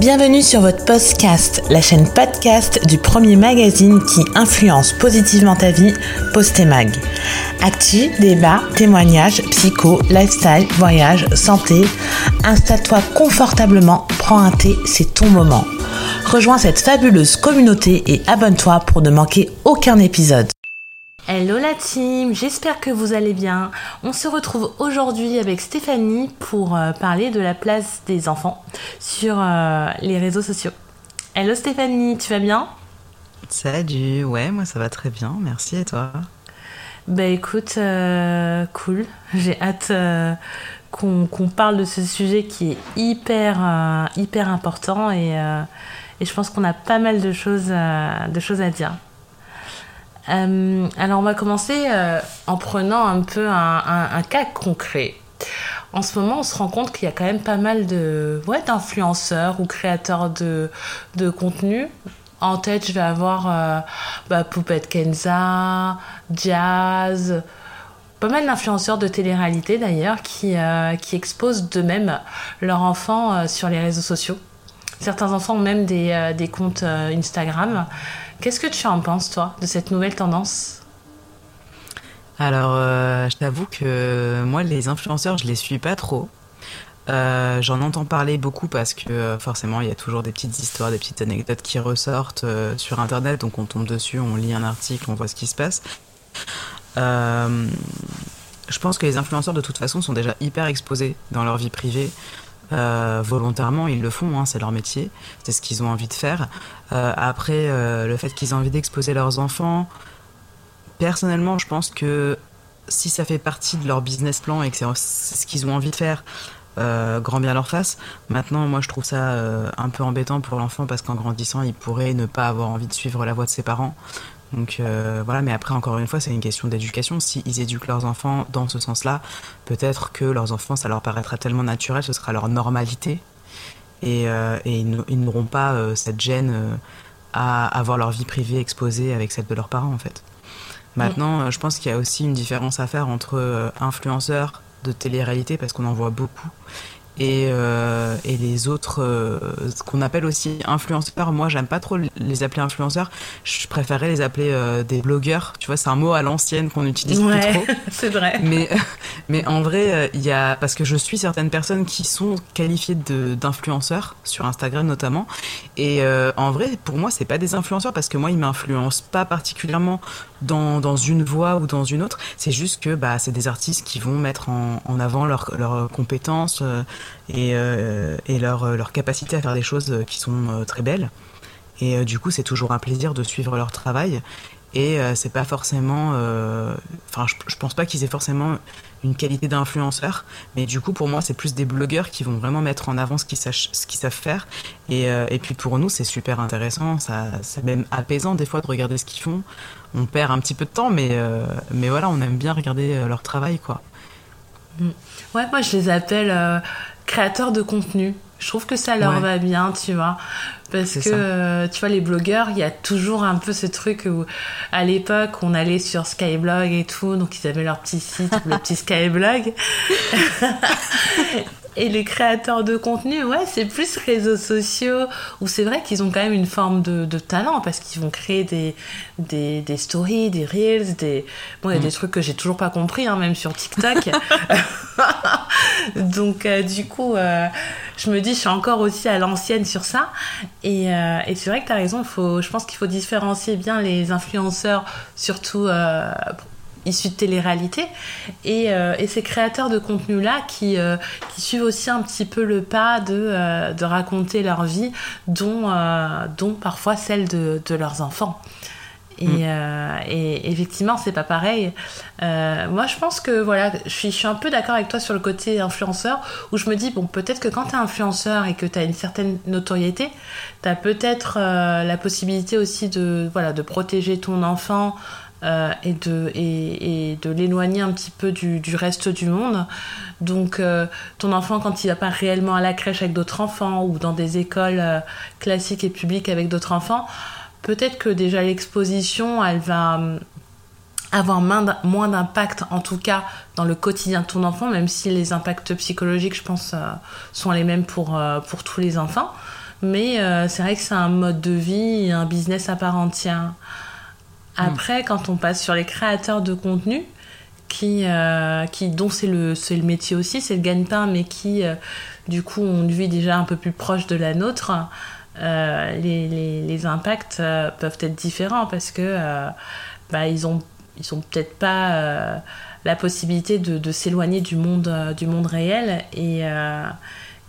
Bienvenue sur votre podcast, la chaîne podcast du premier magazine qui influence positivement ta vie, Postemag. Actu, débat, témoignages, psycho, lifestyle, voyage, santé. Installe-toi confortablement, prends un thé, c'est ton moment. Rejoins cette fabuleuse communauté et abonne-toi pour ne manquer aucun épisode. Hello la team, j'espère que vous allez bien. On se retrouve aujourd'hui avec Stéphanie pour euh, parler de la place des enfants sur euh, les réseaux sociaux. Hello Stéphanie, tu vas bien? Salut, ouais, moi ça va très bien, merci et toi? Bah écoute, euh, cool, j'ai hâte qu'on parle de ce sujet qui est hyper, hyper important et, et je pense qu'on a pas mal de choses, de choses à dire. Euh, alors on va commencer euh, en prenant un peu un, cas concret. En ce moment, on se rend compte qu'il y a quand même pas mal de ouais, d'influenceurs ou créateurs de, de contenu. En tête, je vais avoir euh, bah, Poupette Kenza, Jazz, pas mal d'influenceurs de télé-réalité d'ailleurs qui, qui exposent d'eux-mêmes leurs enfants sur les réseaux sociaux. Certains enfants ont même des, des comptes Instagram. Qu'est-ce que tu en penses, toi, de cette nouvelle tendance? Alors, euh, je t'avoue que moi, les influenceurs, je les suis pas trop. Euh, j'en entends parler beaucoup parce que euh, forcément il y a toujours des petites histoires, des petites anecdotes qui ressortent sur internet, donc on tombe dessus, on lit un article, on voit ce qui se passe. je pense que les influenceurs de toute façon sont déjà hyper exposés dans leur vie privée. Euh, volontairement, ils le font, hein, c'est leur métier, c'est ce qu'ils ont envie de faire. Euh, après, euh, le fait qu'ils aient envie d'exposer leurs enfants, personnellement, je pense que si ça fait partie de leur business plan et que c'est ce qu'ils ont envie de faire, grand bien leur face. Maintenant, moi, je trouve ça un peu embêtant pour l'enfant parce qu'en grandissant, il pourrait ne pas avoir envie de suivre la voie de ses parents. Donc euh, voilà, mais après, encore une fois, c'est une question d'éducation. S'ils éduquent leurs enfants dans ce sens-là, peut-être que leurs enfants, ça leur paraîtra tellement naturel, ce sera leur normalité. Et, euh, ils n'auront pas euh, cette gêne à avoir leur vie privée exposée avec celle de leurs parents, en fait. Maintenant, je pense qu'il y a aussi une différence à faire entre influenceurs de télé-réalité, parce qu'on en voit beaucoup, et, euh, et les autres, euh, ce qu'on appelle aussi influenceurs. Moi, j'aime pas trop les appeler influenceurs. Je préférerais les appeler euh, des blogueurs. Tu vois, c'est un mot à l'ancienne qu'on utilise plus trop. c'est vrai. Mais, mais en vrai, il y a parce que je suis certaines personnes qui sont qualifiées d'influenceurs sur Instagram notamment. Et en vrai, pour moi, c'est pas des influenceurs parce que moi, ils m'influencent pas particulièrement dans, une voie ou dans une autre. C'est juste que bah, c'est des artistes qui vont mettre en, avant leurs leur compétences et, euh, et leur, leur, capacité à faire des choses qui sont euh, très belles. Et euh, du coup, c'est toujours un plaisir de suivre leur travail. Et c'est pas forcément. Enfin, je, je, pense pas qu'ils aient forcément une qualité d'influenceur, mais du coup, pour moi, c'est plus des blogueurs qui vont vraiment mettre en avant ce qu'ils, savent faire. Et, puis pour nous, c'est super intéressant. C'est même apaisant des fois de regarder ce qu'ils font. On perd un petit peu de temps, mais, mais voilà, on aime bien regarder leur travail, quoi. Mm. Ouais, moi je les appelle créateurs de contenu. Je trouve que ça leur va bien, tu vois. Parce que, tu vois, les blogueurs, il y a toujours un peu ce truc où, à l'époque, on allait sur Skyblog et tout, donc ils avaient leur petit site, le petit Skyblog. Et les créateurs de contenu, ouais, c'est plus réseaux sociaux, où c'est vrai qu'ils ont quand même une forme de, de talent, parce qu'ils vont créer des, des, des, stories, des reels, des... Bon, il y a des mm. trucs que j'ai toujours pas compris, hein, même sur TikTok. Donc, euh, du coup, euh, je me dis, je suis encore aussi à l'ancienne sur ça. Et, euh, et c'est vrai que tu as raison, faut, je pense qu'il faut différencier bien les influenceurs, surtout issus de télé-réalité, et, euh, et, ces créateurs de contenu-là qui, euh, qui suivent aussi un petit peu le pas de, euh, de raconter leur vie, dont, dont parfois celle de, de leurs enfants. Et, mm. et, effectivement, c'est pas pareil. moi, je pense que voilà, je suis, je suis un peu d'accord avec toi sur le côté influenceur, où je me dis, bon, peut-être que quand tu es influenceur et que tu as une certaine notoriété, tu as peut-être la possibilité aussi de, voilà, de protéger ton enfant euh, et de, et, de l'éloigner un petit peu du, reste du monde. Donc euh, ton enfant, quand il va pas réellement à la crèche avec d'autres enfants ou dans des écoles euh, classiques et publiques avec d'autres enfants, peut-être que déjà l'exposition, elle va avoir moins d'impact, en tout cas dans le quotidien de ton enfant, même si les impacts psychologiques, je pense, sont les mêmes pour, pour tous les enfants. mais c'est vrai que c'est un mode de vie et un business à part entière. Après, quand on passe sur les créateurs de contenu, qui, qui dont c'est le, le métier aussi, c'est le gagne-pain, mais qui du coup ont une vie déjà un peu plus proche de la nôtre, euh, les, les, les, impacts euh, peuvent être différents parce que euh, bah, ils ont ils ont peut-être pas la possibilité de, de s'éloigner du monde du monde réel et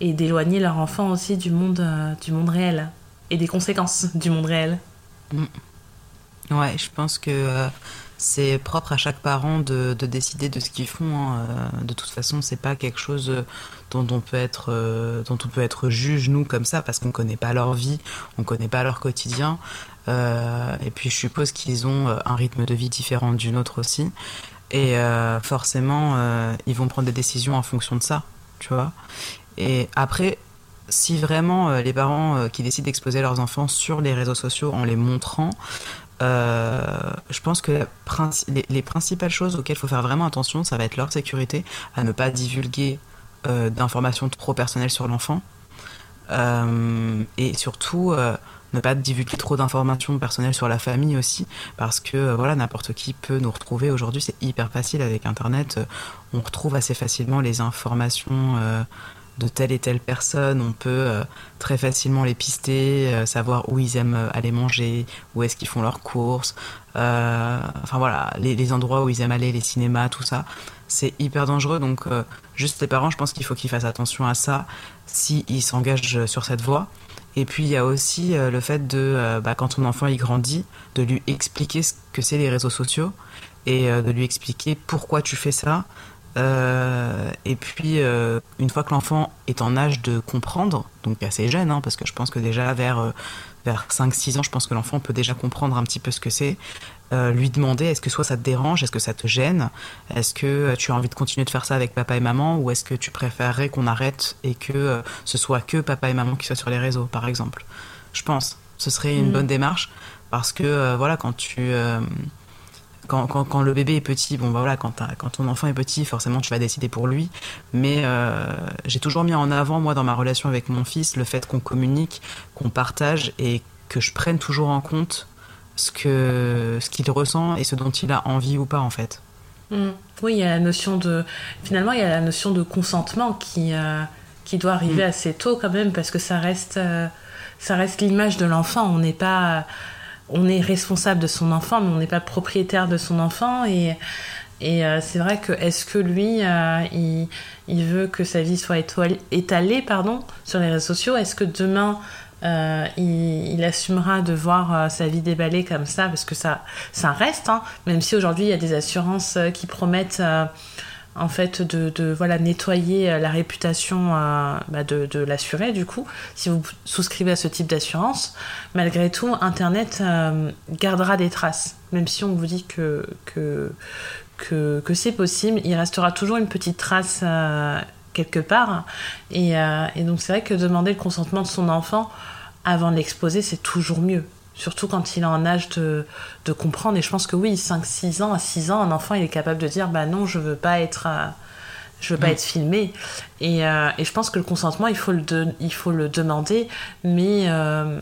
et d'éloigner leur enfant aussi du monde du monde réel et des conséquences du monde réel. Mm. Ouais, je pense que c'est propre à chaque parent de, de décider de ce qu'ils font. Hein. De toute façon, c'est pas quelque chose dont on peut être, euh, dont on peut être juge nous comme ça parce qu'on connaît pas leur vie, on connaît pas leur quotidien. Euh, et puis je suppose qu'ils ont euh, un rythme de vie différent du nôtre aussi. Et forcément, ils vont prendre des décisions en fonction de ça, tu vois. Et après, si vraiment les parents qui décident d'exposer leurs enfants sur les réseaux sociaux en les montrant, je pense que les, les, principales choses auxquelles il faut faire vraiment attention, ça va être leur sécurité, à ne pas divulguer euh, d'informations trop personnelles sur l'enfant. Euh, et surtout, euh, ne pas divulguer trop d'informations personnelles sur la famille aussi, parce que voilà, n'importe qui peut nous retrouver. Aujourd'hui, c'est hyper facile avec Internet. on retrouve assez facilement les informations de telle et telle personne. On peut très facilement les pister, savoir où ils aiment aller manger, où est-ce qu'ils font leurs courses. enfin voilà, les, endroits où ils aiment aller, les cinémas, tout ça c'est hyper dangereux. Donc, euh, juste les parents, je pense qu'il faut qu'ils fassent attention à ça s'ils s'engagent sur cette voie. Et puis, il y a aussi euh, le fait de, euh, bah, quand ton enfant il grandit, de lui expliquer ce que c'est les réseaux sociaux et de lui expliquer pourquoi tu fais ça. Et puis, une fois que l'enfant est en âge de comprendre, donc assez jeune, hein, parce que je pense que déjà vers vers 5-6 ans, je pense que l'enfant peut déjà comprendre un petit peu ce que c'est. Euh, lui demander est-ce que soit ça te dérange, est-ce que ça te gêne, est-ce que euh, tu as envie de continuer de faire ça avec papa et maman, ou est-ce que tu préférerais qu'on arrête et que euh, ce soit que papa et maman qui soient sur les réseaux, par exemple? Je pense, ce serait une mm. bonne démarche parce que voilà, quand tu quand, quand, quand, le bébé est petit, bon bah voilà, quand, quand ton enfant est petit, forcément tu vas décider pour lui. Mais j'ai toujours mis en avant, moi, dans ma relation avec mon fils, le fait qu'on communique, qu'on partage et que je prenne toujours en compte ce que ce qu'il ressent et ce dont il a envie ou pas en fait. Mm. Oui, il y a la notion de finalement il y a la notion de consentement qui euh, qui doit arriver mm. assez tôt quand même parce que ça reste euh, ça reste l'image de l'enfant. On n'est pas on est responsable de son enfant, mais on n'est pas propriétaire de son enfant. Et euh, c'est vrai que est-ce que lui, il, il, veut que sa vie soit étalée sur les réseaux sociaux? Est-ce que demain, euh, il, assumera de voir euh, sa vie déballée comme ça, parce que ça, ça reste, hein. même si aujourd'hui il y a des assurances euh, qui promettent en fait de, voilà nettoyer la réputation bah, de, l'assuré du coup si vous souscrivez à ce type d'assurance. Malgré tout internet gardera des traces. Même si on vous dit que c'est possible il restera toujours une petite trace quelque part. Et, et donc c'est vrai que demander le consentement de son enfant avant de l'exposer, c'est toujours mieux. Surtout quand il est en âge de, de comprendre. Et je pense que oui, 5-6 ans, à 6 ans, un enfant, il est capable de dire Bah non, je veux pas être. Euh, je veux pas mm. être filmé. Et, euh, et, je pense que le consentement, il faut le, il faut le demander, mais euh,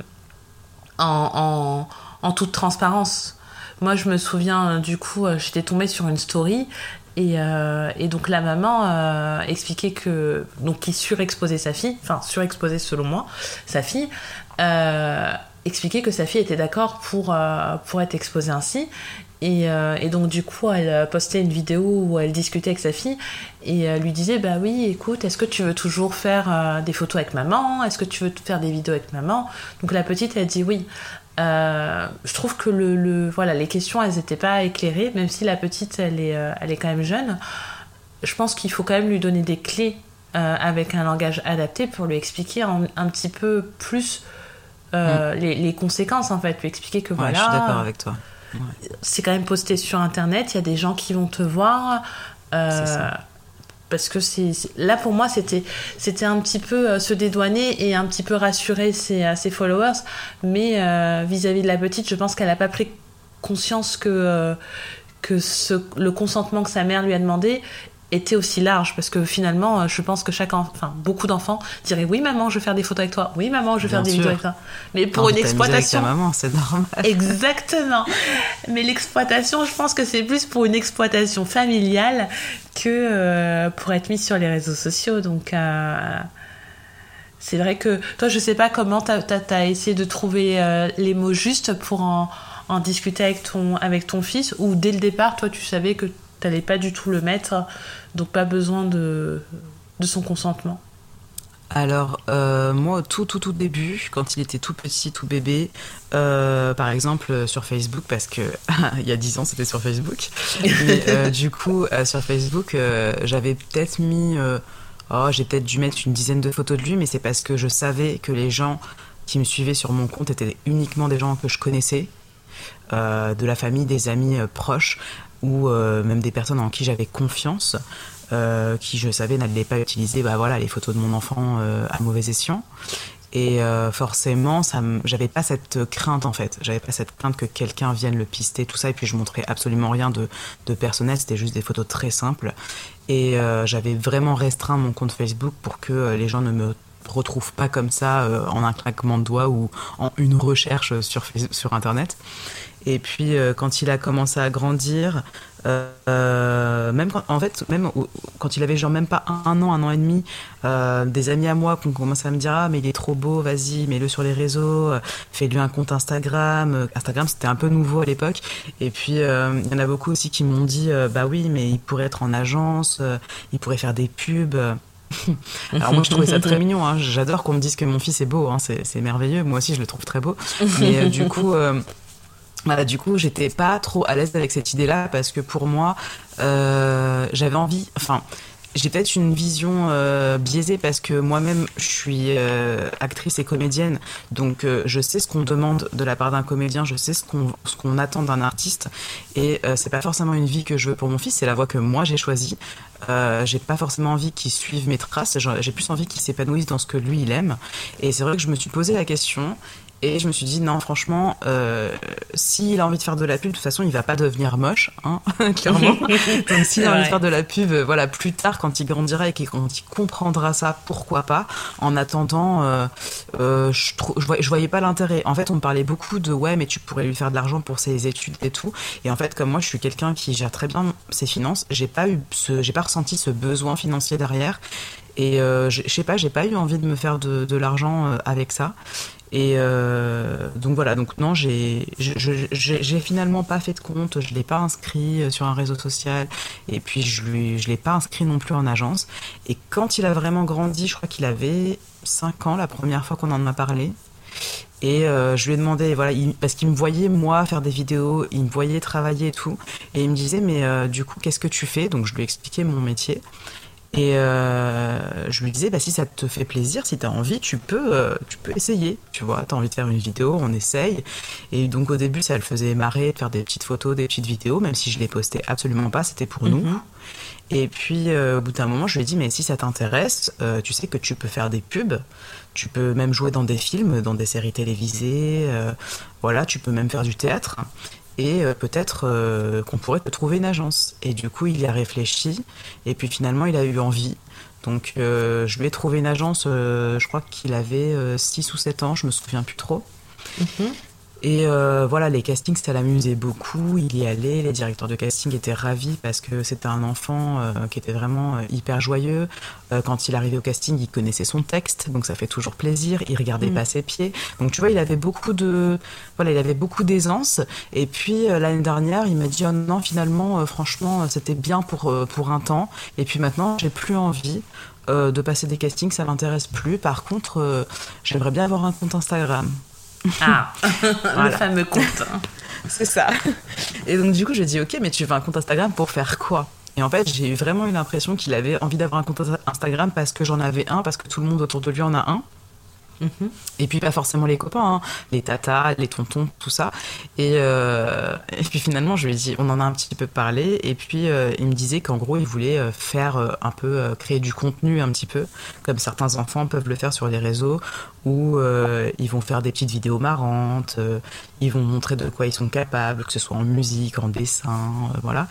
en, en, en, toute transparence. Moi, je me souviens, du coup, j'étais tombée sur une story et, euh, et, donc la maman euh, expliquait que donc qui surexposait sa fille, enfin surexposait selon moi sa fille, euh, expliquait que sa fille était d'accord pour euh, pour être exposée ainsi. Et, euh, donc du coup elle postait une vidéo où elle discutait avec sa fille et lui disait bah oui écoute est-ce que tu veux toujours faire des photos avec maman? Est-ce que tu veux faire des vidéos avec maman? Donc la petite elle dit oui euh, je trouve que le, voilà, les questions, elles n'étaient pas éclairées, même si la petite, elle est, euh, elle est quand même jeune. Je pense qu'il faut quand même lui donner des clés euh, avec un langage adapté pour lui expliquer un, petit peu plus mm. les, conséquences, en fait. Lui expliquer que voilà. Je suis d'accord avec toi. C'est quand même posté sur Internet, il y a des gens qui vont te voir. Ça parce que c'est là pour moi c'était c'était un petit peu euh, se dédouaner et un petit peu rassurer ses, euh, ses followers mais euh, vis-à-vis de la petite je pense qu'elle n'a pas pris conscience que que ce, le consentement que sa mère lui a demandé était aussi large parce que finalement, euh, je pense que chaque enfin beaucoup d'enfants diraient oui maman, je veux faire des photos avec toi, oui maman, je veux faire des vidéos avec toi. Mais pour une exploitation, avec ta maman, c'est normal. Exactement. Mais l'exploitation, je pense que c'est plus pour une exploitation familiale que euh, pour être mis sur les réseaux sociaux. Donc euh, c'est vrai que toi, je sais pas comment tu as, essayé de trouver les mots justes pour en, en discuter avec ton, avec ton fils ou dès le départ, toi, tu savais que t'allais pas du tout le mettre, donc pas besoin de, de son consentement alors, euh, moi, au tout, tout, tout début, quand il était tout petit, tout bébé, euh, par exemple sur Facebook, parce que il y a 10 ans, c'était sur Facebook. Euh, du coup, sur Facebook, j'avais peut-être mis. oh, j'ai peut-être dû mettre une dizaine de photos de lui, mais c'est parce que je savais que les gens qui me suivaient sur mon compte étaient uniquement des gens que je connaissais. de la famille, des amis proches ou euh, même des personnes en qui j'avais confiance, euh, qui je savais n'allaient pas utiliser bah, voilà, les photos de mon enfant euh, à mauvais escient. Et forcément, ça j'avais pas cette crainte en fait. J'avais pas cette crainte que quelqu'un vienne le pister, tout ça. Et puis je montrais absolument rien de, de personnel. C'était juste des photos très simples. Et j'avais vraiment restreint mon compte Facebook pour que les gens ne me retrouvent pas comme ça en un claquement de doigts ou en une recherche sur, sur Internet. Et puis euh, quand il a commencé à grandir, euh, même quand, en fait, même quand il avait genre même pas un, an, un an et demi, euh, des amis à moi qui ont commencé à me dire ah mais il est trop beau, vas-y mets-le sur les réseaux, fais-lui un compte Instagram. Instagram c'était un peu nouveau à l'époque. Et puis il y en a beaucoup aussi qui m'ont dit bah oui mais il pourrait être en agence, il pourrait faire des pubs. Alors moi je trouvais ça très mignon, hein. j'adore qu'on me dise que mon fils est beau, hein. c'est merveilleux, moi aussi je le trouve très beau. Mais du coup, bah, du coup, j'étais pas trop à l'aise avec cette idée-là parce que pour moi, euh, j'avais envie. Enfin, j'ai peut-être une vision euh, biaisée parce que moi-même, je suis euh, actrice et comédienne, donc euh, je sais ce qu'on demande de la part d'un comédien, je sais ce qu'on attend d'un artiste, et euh, c'est pas forcément une vie que je veux pour mon fils, c'est la voie que moi j'ai choisie. j'ai pas forcément envie qu'il suive mes traces, j'ai plus envie qu'il s'épanouisse dans ce que lui il aime, et c'est vrai que je me suis posé la question et je me suis dit, non, franchement, euh, s'il a envie de faire de la pub, de toute façon, il va pas devenir moche, hein, clairement. Donc, s'il a envie de faire de la pub, euh, voilà, plus tard, quand il grandira et quand il comprendra ça, pourquoi pas. En attendant, euh, euh, je, je, voyais, je voyais pas l'intérêt. En fait, on me parlait beaucoup de, ouais, mais tu pourrais lui faire de l'argent pour ses études et tout. Et en fait, comme moi, je suis quelqu'un qui gère très bien ses finances, j'ai pas eu ce, j'ai pas ressenti ce besoin financier derrière. Et euh, je sais pas, j'ai pas eu envie de me faire de, de l'argent avec ça. Et euh, donc voilà, donc non, j'ai finalement pas fait de compte, je l'ai pas inscrit euh, sur un réseau social, et puis je lui, je l'ai pas inscrit non plus en agence. Et quand il a vraiment grandi, je crois qu'il avait 5 ans la première fois qu'on en a parlé. Et euh, je lui ai demandé, voilà, parce qu'il me voyait moi faire des vidéos, il me voyait travailler et tout, et il me disait mais du coup qu'est-ce que tu fais? Donc je lui ai expliqué mon métier. Et euh, je lui disais, bah, si ça te fait plaisir, si tu as envie, tu peux, euh, tu peux essayer. Tu vois, tu as envie de faire une vidéo, on essaye. Et donc au début, ça le faisait marrer de faire des petites photos, des petites vidéos, même si je les postais absolument pas, c'était pour nous. Mhm. Et puis euh, au bout d'un moment, je lui ai dit, mais si ça t'intéresse, tu sais que tu peux faire des pubs. Tu peux même jouer dans des films, dans des séries télévisées. Voilà, tu peux même faire du théâtre et euh, peut-être euh, qu'on pourrait trouver une agence. Et du coup, il y a réfléchi, et puis finalement, il a eu envie. Donc, euh, je lui ai trouvé une agence, je crois qu'il avait 6 ou 7 ans, je me souviens plus trop. Mhm. Et euh, voilà, les castings, ça l'amusait beaucoup. Il y allait, les directeurs de casting étaient ravis parce que c'était un enfant euh, qui était vraiment euh, hyper joyeux. quand il arrivait au casting, il connaissait son texte, donc ça fait toujours plaisir. Il regardait mm. pas ses pieds. Donc tu vois, il avait beaucoup de, voilà, il avait beaucoup d'aisance. Et puis l'année dernière, il m'a dit oh non, finalement, franchement, c'était bien pour pour un temps. Et puis maintenant, j'ai plus envie. de passer des castings, ça m'intéresse plus. Par contre, j'aimerais bien avoir un compte Instagram. Ah, le fameux compte. C'est ça. Et donc, du coup, je dis, ok, mais tu veux un compte Instagram pour faire quoi? Et en fait, j'ai eu vraiment eu l'impression qu'il avait envie d'avoir un compte Instagram parce que j'en avais un, parce que tout le monde autour de lui en a un. Mhm. Et puis pas forcément les copains, hein. les tatas, les tontons, tout ça. Et, euh, et, puis finalement, je lui ai dit, on en a un petit peu parlé, et puis euh, il me disait qu'en gros, il voulait euh, faire un peu, créer du contenu un petit peu, comme certains enfants peuvent le faire sur les réseaux, où ils vont faire des petites vidéos marrantes, ils vont montrer de quoi ils sont capables, que ce soit en musique, en dessin, voilà.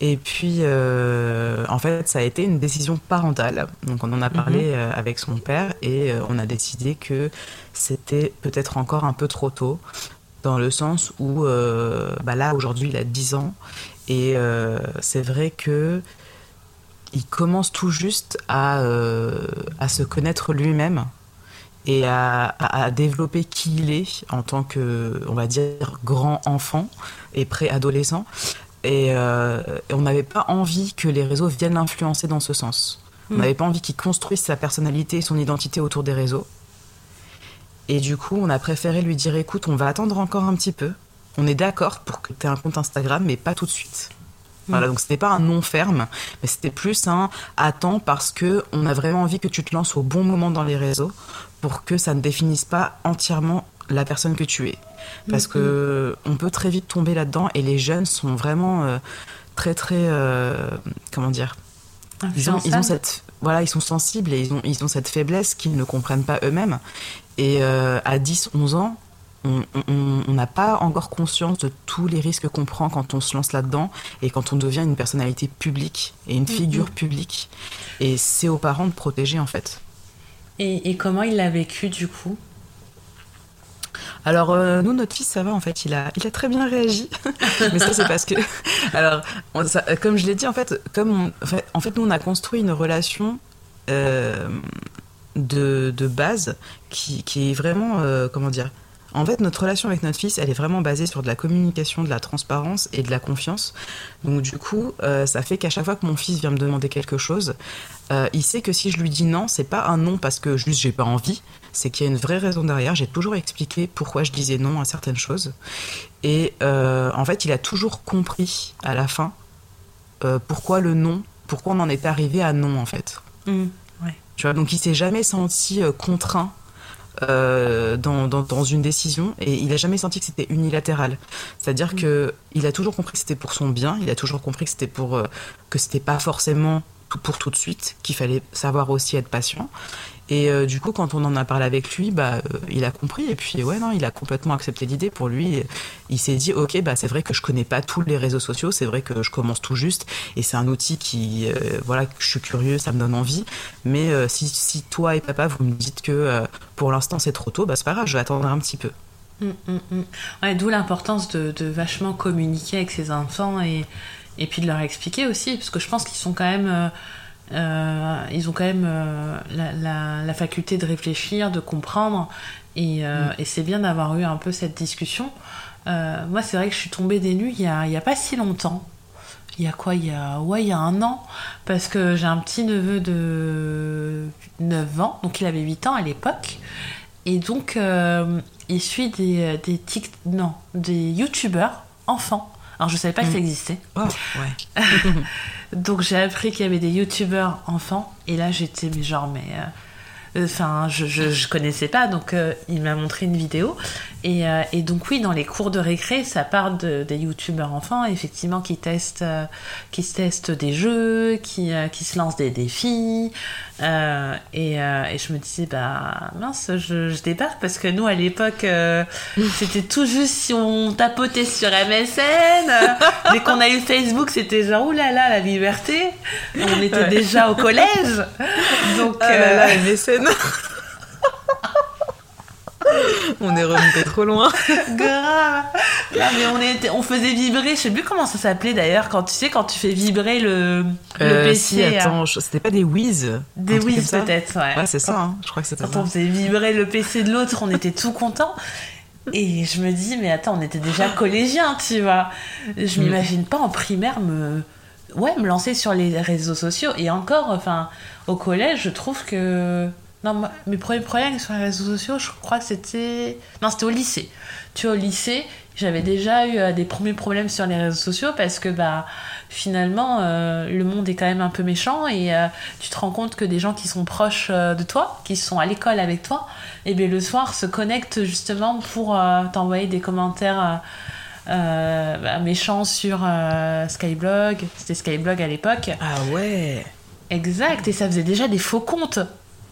Et puis, en fait, ça a été une décision parentale. Donc on en a parlé mhm. avec son père, et on a décidé que c'était peut-être encore un peu trop tôt, dans le sens où euh, bah là, aujourd'hui, il a 10 ans, et euh, c'est vrai que il commence tout juste à, euh, à se connaître lui-même et à, à, développer qui il est en tant que, on va dire, grand enfant et préadolescent. Et on n'avait pas envie que les réseaux viennent l'influencer dans ce sens. On hmm. n'avait pas envie qu'il construise sa personnalité et son identité autour des réseaux. Et du coup, on a préféré lui dire écoute, on va attendre encore un petit peu. On est d'accord pour que tu aies un compte Instagram, mais pas tout de suite. Voilà, mm. donc c'était pas un non ferme, mais c'était plus un attends parce que on a vraiment envie que tu te lances au bon moment dans les réseaux pour que ça ne définisse pas entièrement la personne que tu es. Parce que on peut très vite tomber là-dedans et les jeunes sont vraiment euh, très très euh, comment dire ils ont, ils ont, cette voilà ils sont sensibles et ils ont ils ont cette faiblesse qu'ils ne comprennent pas eux-mêmes et euh, à 10-11 ans, on n'a pas encore conscience de tous les risques qu'on prend quand on se lance là-dedans et quand on devient une personnalité publique et une figure publique. Et c'est aux parents de protéger en fait. Et, comment il l'a vécu du coup? Alors euh, nous, notre fils, ça va en fait, il a, il a très bien réagi. Mais ça, c'est parce que, alors, comme je l'ai dit en fait, comme en fait, nous on a construit une relation euh, de, de base qui, qui, est vraiment, euh, comment dire, en fait, notre relation avec notre fils, elle est vraiment basée sur de la communication, de la transparence et de la confiance. Donc, du coup, euh, ça fait qu'à chaque fois que mon fils vient me demander quelque chose, euh, il sait que si je lui dis non, c'est pas un non parce que juste j'ai pas envie, c'est qu'il y a une vraie raison derrière. J'ai toujours expliqué pourquoi je disais non à certaines choses. Et en fait, il a toujours compris à la fin pourquoi le non, pourquoi on en est arrivé à non, en fait. Mmh donc il s'est jamais senti euh, contraint euh, dans, dans, une décision et il a jamais senti que c'était unilatéral. C'est-à-dire mm. que il a toujours compris que c'était pour son bien, il a toujours compris que c'était pour euh, que c'était pas forcément pour tout de suite, qu'il fallait savoir aussi être patient et euh, du coup, quand on en a parlé avec lui, bah, euh, il a compris. Et puis, ouais, non, il a complètement accepté l'idée. Pour lui, il s'est dit, ok, bah, c'est vrai que je connais pas tous les réseaux sociaux. C'est vrai que je commence tout juste. Et c'est un outil qui, euh, voilà, je suis curieux, ça me donne envie. Mais si, toi et papa, vous me dites que pour l'instant c'est trop tôt, bah, c'est pas grave, je vais attendre un petit peu. Mmh, mmh. Ouais, D'où l'importance de, de, vachement communiquer avec ses enfants et, et puis de leur expliquer aussi, parce que je pense qu'ils sont quand même euh, ils ont quand même euh, la, faculté de réfléchir, de comprendre, et, euh, mm. c'est bien d'avoir eu un peu cette discussion. moi, c'est vrai que je suis tombée des nues il n'y a, pas si longtemps. Il y a quoi? Il y a, ouais, il y a un an, parce que j'ai un petit neveu de 9 ans, donc il avait 8 ans à l'époque, et donc il suit des, des, non, des youtubeurs enfants. Alors je savais pas que ça mm. existait. Oh, ouais. Donc j'ai appris qu'il y avait des youtubeurs enfants et là j'étais mais genre mais euh, Enfin, je, je, connaissais pas, donc euh, il m'a montré une vidéo. Et, euh, et, donc oui, dans les cours de récré, ça parle de, des youtubeurs enfants, effectivement, qui testent, euh, qui se testent des jeux, qui, qui se lancent des défis. Et, et, je me disais, bah mince, je, je, débarque parce que nous, à l'époque, c'était tout juste si on tapotait sur MSN. dès qu'on a eu Facebook, c'était genre, oulala, la liberté. On était déjà au collège. Donc, ah là là, MSN. on est remonté trop loin. Grave. Mais on, était, on faisait vibrer, je sais plus comment ça s'appelait d'ailleurs, quand tu sais, quand tu fais vibrer le, euh, PC. Si, attends, c'était pas des whiz Des whiz peut-être, ouais. Ouais, c'est ça, hein. je crois que c'était ça. Quand on faisait vibrer le PC de l'autre, on était tout content. Et je me dis, mais attends, on était déjà collégiens, tu vois. Je mm. m'imagine pas en primaire me. Ouais, me lancer sur les réseaux sociaux. Et encore, enfin, au collège, je trouve que Non, mes premiers problèmes sur les réseaux sociaux, je crois que c'était. Non, c'était au lycée. Tu vois, au lycée, j'avais déjà eu euh, des premiers problèmes sur les réseaux sociaux parce que bah finalement euh, le monde est quand même un peu méchant et euh, tu te rends compte que des gens qui sont proches de toi, qui sont à l'école avec toi, et eh bien le soir se connectent justement pour t'envoyer des commentaires bah, méchants sur Skyblog. C'était Skyblog à l'époque. Ah ouais. Exact, et ça faisait déjà des faux comptes.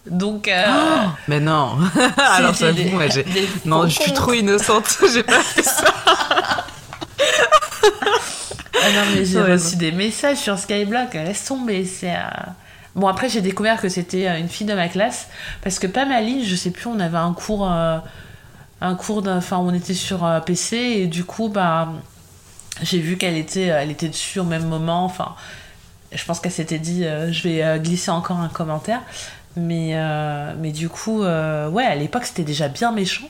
Donc. Euh, oh, mais non Alors j'avoue, moi j'ai. Non, je suis trop innocente, j'ai pas fait ça Ah non, mais j'ai reçu des messages sur Skyblock, laisse tomber, c'est. Euh, bon, après, j'ai découvert que c'était euh, une fille de ma classe, parce que pas Pamaline, je sais plus, on avait un cours. un cours enfin, on était sur PC, et du coup, bah. J'ai vu qu'elle était, elle était dessus au même moment, enfin. Je pense qu'elle s'était dit, je vais glisser encore un commentaire. Mais, euh, mais du coup, euh, ouais, à l'époque, c'était déjà bien méchant.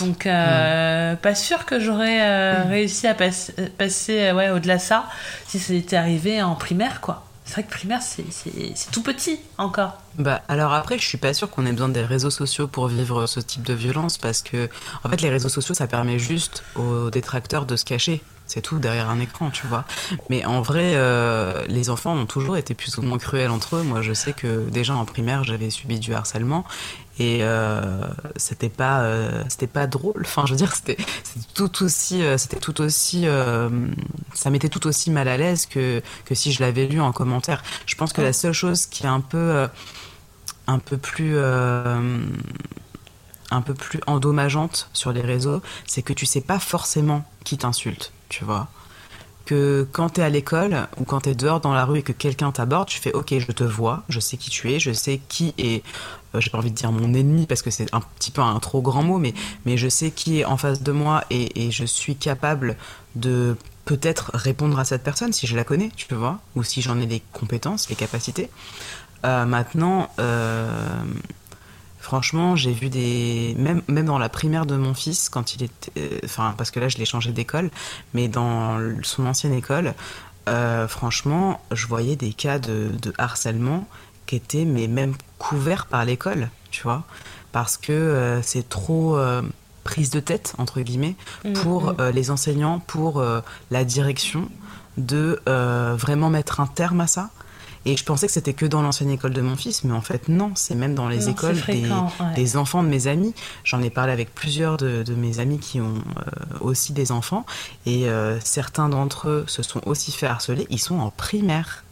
Donc, euh, pas sûr que j'aurais réussi à passer ouais, au-delà de ça si ça était arrivé en primaire, quoi. C'est vrai que primaire, c'est tout petit encore. Bah, alors après, je suis pas sûre qu'on ait besoin des réseaux sociaux pour vivre ce type de violence parce que, en fait, les réseaux sociaux, ça permet juste aux détracteurs de se cacher. Tout derrière un écran, tu vois. Mais en vrai, euh, les enfants ont toujours été plus ou moins cruels entre eux. Moi, je sais que déjà en primaire, j'avais subi du harcèlement et euh, c'était pas, euh, c'était pas drôle. Enfin, je veux dire, c'était tout aussi, c'était tout aussi, ça m'était tout aussi mal à l'aise que que si je l'avais lu en commentaire. Je pense que la seule chose qui est un peu, un peu plus un peu plus endommageante sur les réseaux, c'est que tu sais pas forcément qui t'insulte tu vois. Que quand tu es à l'école ou quand tu es dehors dans la rue et que quelqu'un t'aborde, tu fais OK, je te vois, je sais qui tu es, je sais qui est, euh, j'ai pas envie de dire mon ennemi parce que c'est un petit peu un trop grand mot, mais, mais je sais qui est en face de moi et, je suis capable de peut-être répondre à cette personne si je la connais, tu vois, ou si j'en ai les compétences, les capacités. Euh, maintenant, euh, Franchement, j'ai vu des. Même, même dans la primaire de mon fils, quand il était. Euh, enfin, parce que là, je l'ai changé d'école, mais dans son ancienne école, euh, franchement, je voyais des cas de, harcèlement qui étaient, mais même couverts par l'école, tu vois. Parce que euh, c'est trop prise de tête, entre guillemets, mmh, pour mmh. les enseignants, pour la direction, de vraiment mettre un terme à ça et je pensais que c'était que dans l'ancienne école de mon fils, mais en fait non, c'est même dans les écoles des, enfants de mes amis. J'en ai parlé avec plusieurs de, mes amis qui ont euh, aussi des enfants, et euh, certains d'entre eux se sont aussi fait harceler. Ils sont en primaire.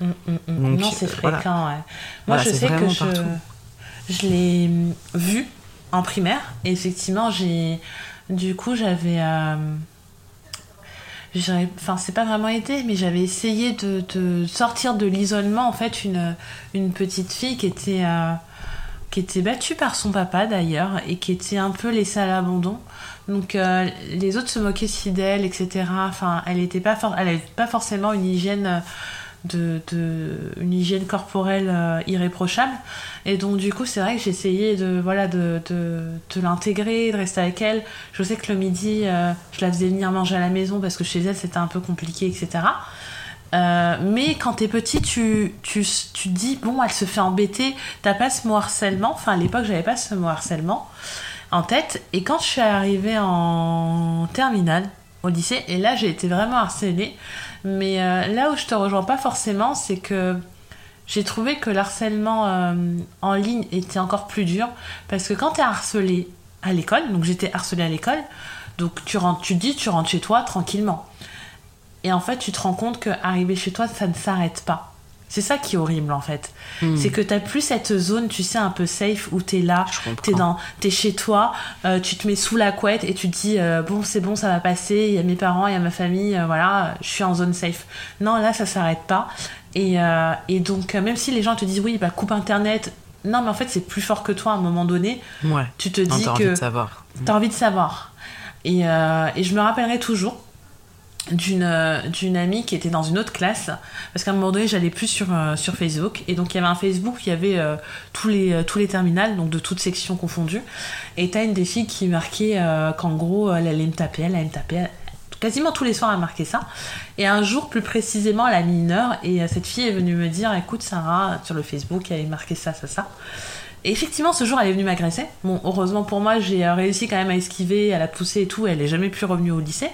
Mm, mm, mm. non, c'est fréquent. Moi, je sais que je, je l'ai vu en primaire, et effectivement, j'ai du coup, j'avais euh, enfin c'est pas vraiment été mais j'avais essayé de, sortir de l'isolement en fait une, petite fille qui était euh, qui était battue par son papa d'ailleurs et qui était un peu laissée à l'abandon. Donc euh, les autres se moquaient si d'elle etc enfin elle était pas elle avait pas forcément une hygiène de, une hygiène corporelle euh, irréprochable. Et donc du coup c'est vrai que j'essayais de voilà de, de, l'intégrer de rester avec elle. Je sais que le midi euh, je la faisais venir manger à la maison parce que chez elle c'était un peu compliqué etc euh, mais quand t'es petit, tu, tu, tu dis, bon, elle se fait embêter, t'as pas ce mot harcèlement, enfin à l'époque j'avais pas ce mot harcèlement en tête, et quand je suis arrivée en terminale au lycée, et là j'ai été vraiment harcelée, mais euh, là où je te rejoins pas forcément, c'est que j'ai trouvé que l'harcèlement euh, en ligne était encore plus dur parce que quand tu es harcelé à l'école, donc j'étais harcelée à l'école, donc tu rentres, tu dis tu rentres chez toi tranquillement. Et en fait, tu te rends compte que arriver chez toi, ça ne s'arrête pas. C'est ça qui est horrible en fait. Hmm. C'est que t'as plus cette zone, tu sais, un peu safe où t'es là, t'es dans, es chez toi, euh, tu te mets sous la couette et tu te dis euh, bon c'est bon ça va passer, il y a mes parents, il y a ma famille, euh, voilà, je suis en zone safe. Non là ça s'arrête pas. Et, et donc même si les gens te disent oui bah coupe internet, non mais en fait c'est plus fort que toi à un moment donné. Ouais. Tu te dis que envie de savoir. T'as envie de savoir. Et, et je me rappellerai toujours d'une d'une amie qui était dans une autre classe parce qu'à un moment donné j'allais plus sur euh, Facebook et donc il y avait un Facebook il y avait euh, tous les euh, tous les terminales donc de toutes sections confondues et t'as une des filles qui marquait qu'en gros elle allait me taper elle allait me taper quasiment tous les soirs elle marquait ça. Et un jour plus précisément elle a mis une heure et cette fille est venue me dire écoute Sarah sur le Facebook elle avait marqué ça ça ça Et effectivement, ce jour, elle est venue m'agresser. Bon, heureusement pour moi, j'ai euh, réussi quand même à esquiver, à la pousser et tout. Elle n'est jamais plus revenue au lycée.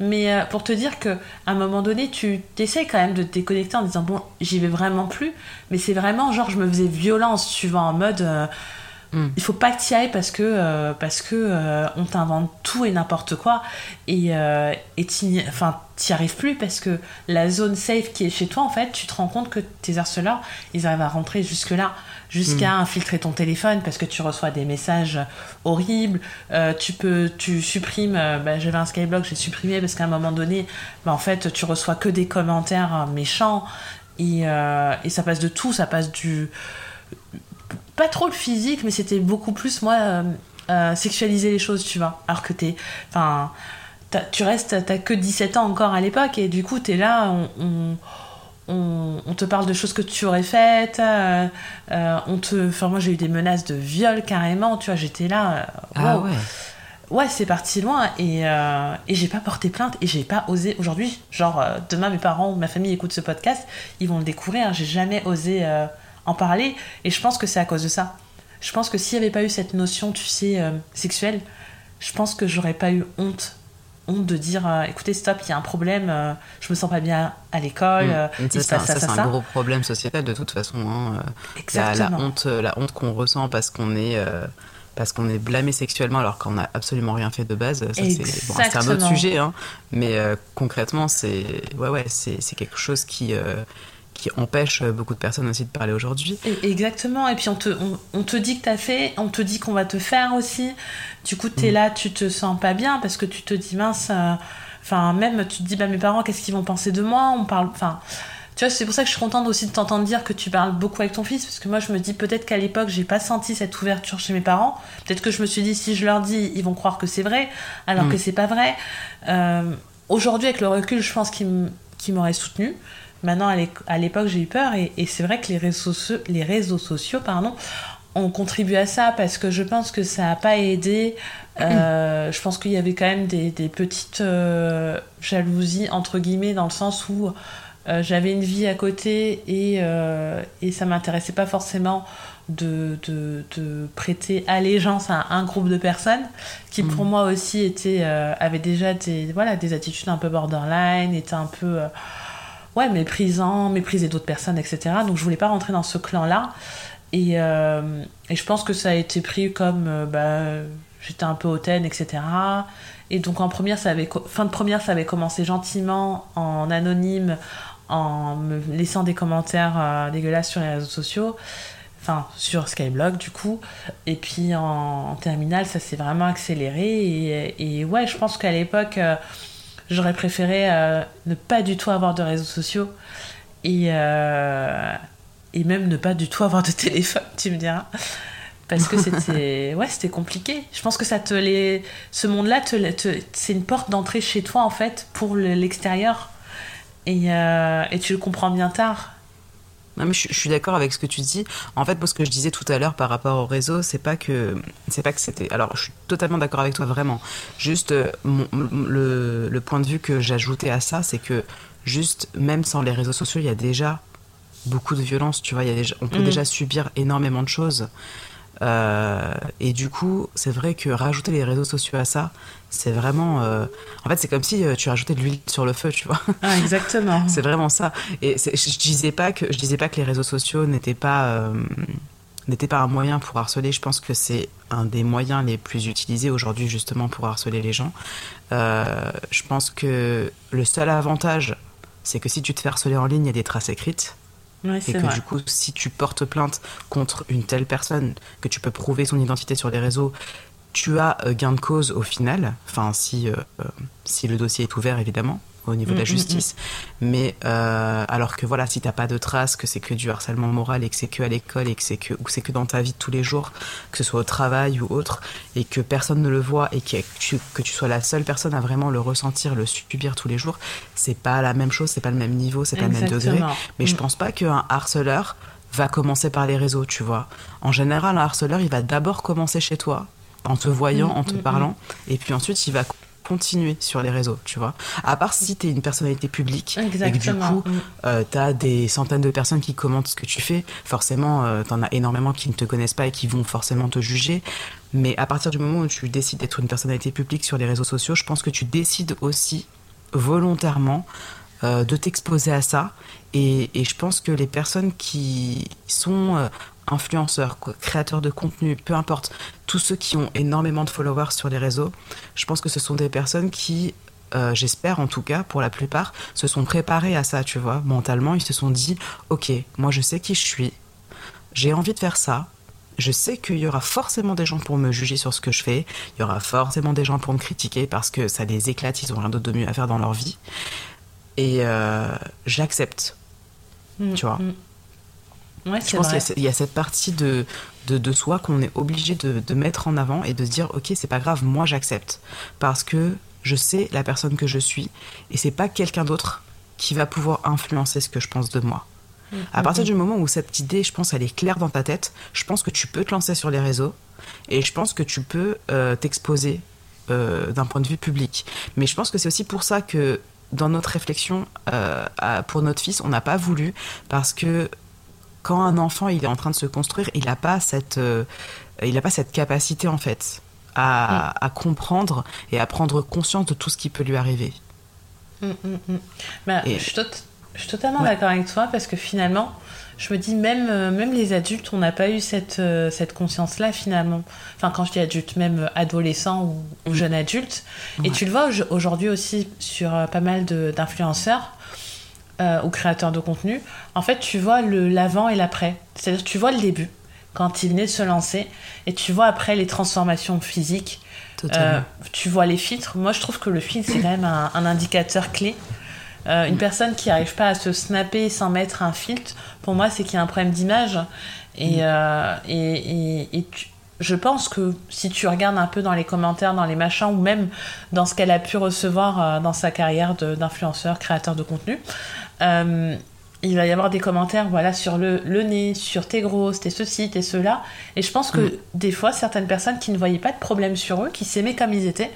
Mais euh, pour te dire que à un moment donné, tu essaies quand même de te déconnecter en disant bon, j'y vais vraiment plus. Mais c'est vraiment genre, je me faisais violence, tu vois, en mode. Euh, Mm. Il faut pas que tu ailles parce que, euh, parce que on t'invente tout et n'importe quoi et euh, tu enfin, n'y arrives plus parce que la zone safe qui est chez toi, en fait, tu te rends compte que tes harceleurs, ils arrivent à rentrer jusque-là, jusqu'à mm. infiltrer ton téléphone parce que tu reçois des messages horribles. tu peux, tu supprimes, bah, j'avais un skyblock, j'ai supprimé parce qu'à un moment donné, bah, en fait, tu reçois que des commentaires méchants et, et ça passe de tout, ça passe du pas trop le physique, mais c'était beaucoup plus, moi, euh, euh, sexualiser les choses, tu vois. Alors que t'es. Enfin. Tu restes, t'as que 17 ans encore à l'époque, et du coup, t'es là, on, on, on, te parle de choses que tu aurais faites, euh, on te. Enfin, moi, j'ai eu des menaces de viol carrément, tu vois, j'étais là. Ah ouais ouais, c'est parti loin et, et j'ai pas porté plainte et j'ai pas osé aujourd'hui. Genre, demain, mes parents ou ma famille écoutent ce podcast, ils vont le découvrir. J'ai jamais osé en parler. Et je pense que c'est à cause de ça. Je pense que s'il n'y avait pas eu cette notion, tu sais, euh, sexuelle, je pense que j'aurais pas eu honte. Honte de dire, euh, écoutez, stop, il y a un problème, euh, je me sens pas bien à l'école, mmh. il ça, ça, c'est un gros problème sociétal de toute façon. Hein. La, la, honte, la honte qu'on ressent parce qu'on est parce qu'on est blâmé sexuellement alors qu'on n'a absolument rien fait de base. c'est un autre sujet, hein. mais concrètement, c'est ouais, ouais, c'est quelque chose qui, qui empêche beaucoup de personnes aussi de parler aujourd'hui. Exactement, et puis on te, on, te dit que t'as fait, on te dit qu'on va te faire aussi. Du coup, t'es es mm. là, tu te sens pas bien parce que tu te dis mince. Euh, enfin, même tu te dis, bah mes parents, qu'est-ce qu'ils vont penser de moi? On parle. Enfin. Tu vois, c'est pour ça que je suis contente aussi de t'entendre dire que tu parles beaucoup avec ton fils, parce que moi je me dis peut-être qu'à l'époque j'ai pas senti cette ouverture chez mes parents. Peut-être que je me suis dit si je leur dis, ils vont croire que c'est vrai, alors mm. que c'est pas vrai. Euh, aujourd'hui, avec le recul, je pense qu'ils m'auraient soutenu. Maintenant, à l'époque, j'ai eu peur et, c'est vrai que les réseaux, les réseaux sociaux pardon, ont contribué à ça parce que je pense que ça n'a pas aidé. Euh, je pense qu'il y avait quand même des, petites euh, jalousies, entre guillemets, dans le sens où euh, j'avais une vie à côté et, et ça m'intéressait pas forcément de, de, prêter allégeance à un groupe de personnes qui, pour mm. moi aussi, étaient, avaient déjà des, voilà, des attitudes un peu borderline, étaient un peu ouais, méprisant, mépriser d'autres personnes, etc. Donc je voulais pas rentrer dans ce clan-là. Et, euh, et, je pense que ça a été pris comme euh, bah, j'étais un peu hautaine, etc. Et donc en première, ça avait, fin de première, ça avait commencé gentiment, en anonyme, en me laissant des commentaires euh, dégueulasses sur les réseaux sociaux. Enfin, sur Skyblog du coup. Et puis en, terminale, ça s'est vraiment accéléré. Et, et, ouais, je pense qu'à l'époque J'aurais préféré euh, ne pas du tout avoir de réseaux sociaux et, euh, et même ne pas du tout avoir de téléphone, tu me diras. Parce que c'était ouais, c'était compliqué. Je pense que ça te les... ce monde-là, te, c'est une porte d'entrée chez toi, en fait, pour l'extérieur. Et, euh, et tu le comprends bien tard. Non, mais je, suis d'accord avec ce que tu dis. En fait, pour ce que je disais tout à l'heure par rapport au réseau, c'est pas que c'est pas que c'était. Alors, je suis totalement d'accord avec toi, vraiment. Juste, euh, le, le, point de vue que j'ajoutais à ça, c'est que juste, même sans les réseaux sociaux, il y a déjà beaucoup de violence. Tu vois, il y a déjà, on peut mm. déjà subir énormément de choses. Euh, et du coup, c'est vrai que rajouter les réseaux sociaux à ça, c'est vraiment. Euh, en fait, c'est comme si euh, tu rajoutais de l'huile sur le feu, tu vois. Ah, exactement. c'est vraiment ça. Et je disais pas que je disais pas que les réseaux sociaux n'étaient pas n'étaient pas un moyen pour harceler. Je pense que c'est un des moyens les plus utilisés aujourd'hui justement pour harceler les gens. je pense que le seul avantage, c'est que si tu te fais harceler en ligne, il y a des traces écrites et que du coup, si tu portes plainte contre une telle personne, que tu peux prouver son identité sur les réseaux, tu as euh, gain de cause au final. Enfin, si, euh, euh, si le dossier est ouvert, évidemment au niveau de la mm, mm, mm. justice. Mais euh, alors que voilà, si t'as pas de traces, que c'est que du harcèlement moral et que c'est que à l'école et que c'est que ou c'est que dans ta vie de tous les jours, que ce soit au travail ou autre, et que personne ne le voit et que tu, que tu sois la seule personne à vraiment le ressentir, le subir tous les jours, c'est pas la même chose, c'est pas le même niveau, c'est pas le même degré. Mais je pense pas qu'un harceleur va commencer par les réseaux, tu vois. En général, un harceleur, il va d'abord commencer chez toi, en te voyant, en te parlant, et puis ensuite il va continuer sur les réseaux, tu vois. À part si tu es une personnalité publique Exactement. et que du coup, Mm. euh, tu as des centaines de personnes qui commentent ce que tu fais, forcément, euh, tu en as énormément qui ne te connaissent pas et qui vont forcément te juger. Mais à partir du moment où tu décides d'être une personnalité publique sur les réseaux sociaux, je pense que tu décides aussi volontairement euh, de t'exposer à ça. Et, et je pense que les personnes qui sont euh, influenceurs, créateurs de contenu, peu importe, tous ceux qui ont énormément de followers sur les réseaux, je pense que ce sont des personnes qui, euh, j'espère en tout cas, pour la plupart, se sont préparés à ça, tu vois, mentalement, ils se sont dit, ok, moi je sais qui je suis, j'ai envie de faire ça. Je sais qu'il y aura forcément des gens pour me juger sur ce que je fais. Il y aura forcément des gens pour me critiquer parce que ça les éclate, ils ont rien d'autre de mieux à faire dans leur vie. Et euh, j'accepte. Mm, Tu vois. mm. Ouais, Je pense qu'il y a y, cette partie de, de, de soi qu'on est obligé de, de mettre en avant et de se dire ok c'est pas grave moi j'accepte parce que je sais la personne que je suis et c'est pas quelqu'un d'autre qui va pouvoir influencer ce que je pense de moi. À partir du moment où cette idée, je pense, elle est claire dans ta tête, je pense que tu peux te lancer sur les réseaux et je pense que tu peux euh, t'exposer euh, d'un point de vue public. Mais je pense que c'est aussi pour ça que dans notre réflexion euh, à- pour notre fils, on n'a pas voulu parce que quand un enfant il est en train de se construire, il n'a pas cette, euh, il pas cette capacité en fait à, à comprendre et à prendre conscience de tout ce qui peut lui arriver. Mm, mm, mm. Et- je, suis tot- je suis totalement Ouais. d'accord avec toi parce que finalement, je me dis même, euh, même les adultes, on n'a pas eu cette, euh, cette conscience-là finalement. Enfin, quand je dis adulte, même adolescent ou, ou jeune adulte. Et tu le vois au- aujourd'hui aussi sur pas mal d'influenceurs euh, ou créateurs de contenu. En fait, tu vois l'avant et l'après. C'est-à-dire, tu vois le début quand il venait de se lancer et tu vois après les transformations physiques euh, tu vois les filtres. Moi, je trouve que le filtre, c'est quand même un, un indicateur clé. Euh, une personne qui n'arrive pas à se snapper sans mettre un filtre, pour moi, c'est qu'il y a un problème d'image. Et, euh, et, et- et tu- je pense que si tu regardes un peu dans les commentaires, dans les machins, ou même dans ce qu'elle a pu recevoir euh, dans sa carrière d'influenceur, créateur de contenu, euh, il va y avoir des commentaires voilà, sur le, le nez, sur t'es grosse, t'es ceci, t'es cela. Et je pense que Mm. des fois, certaines personnes qui ne voyaient pas de problème sur eux, qui s'aimaient comme ils étaient,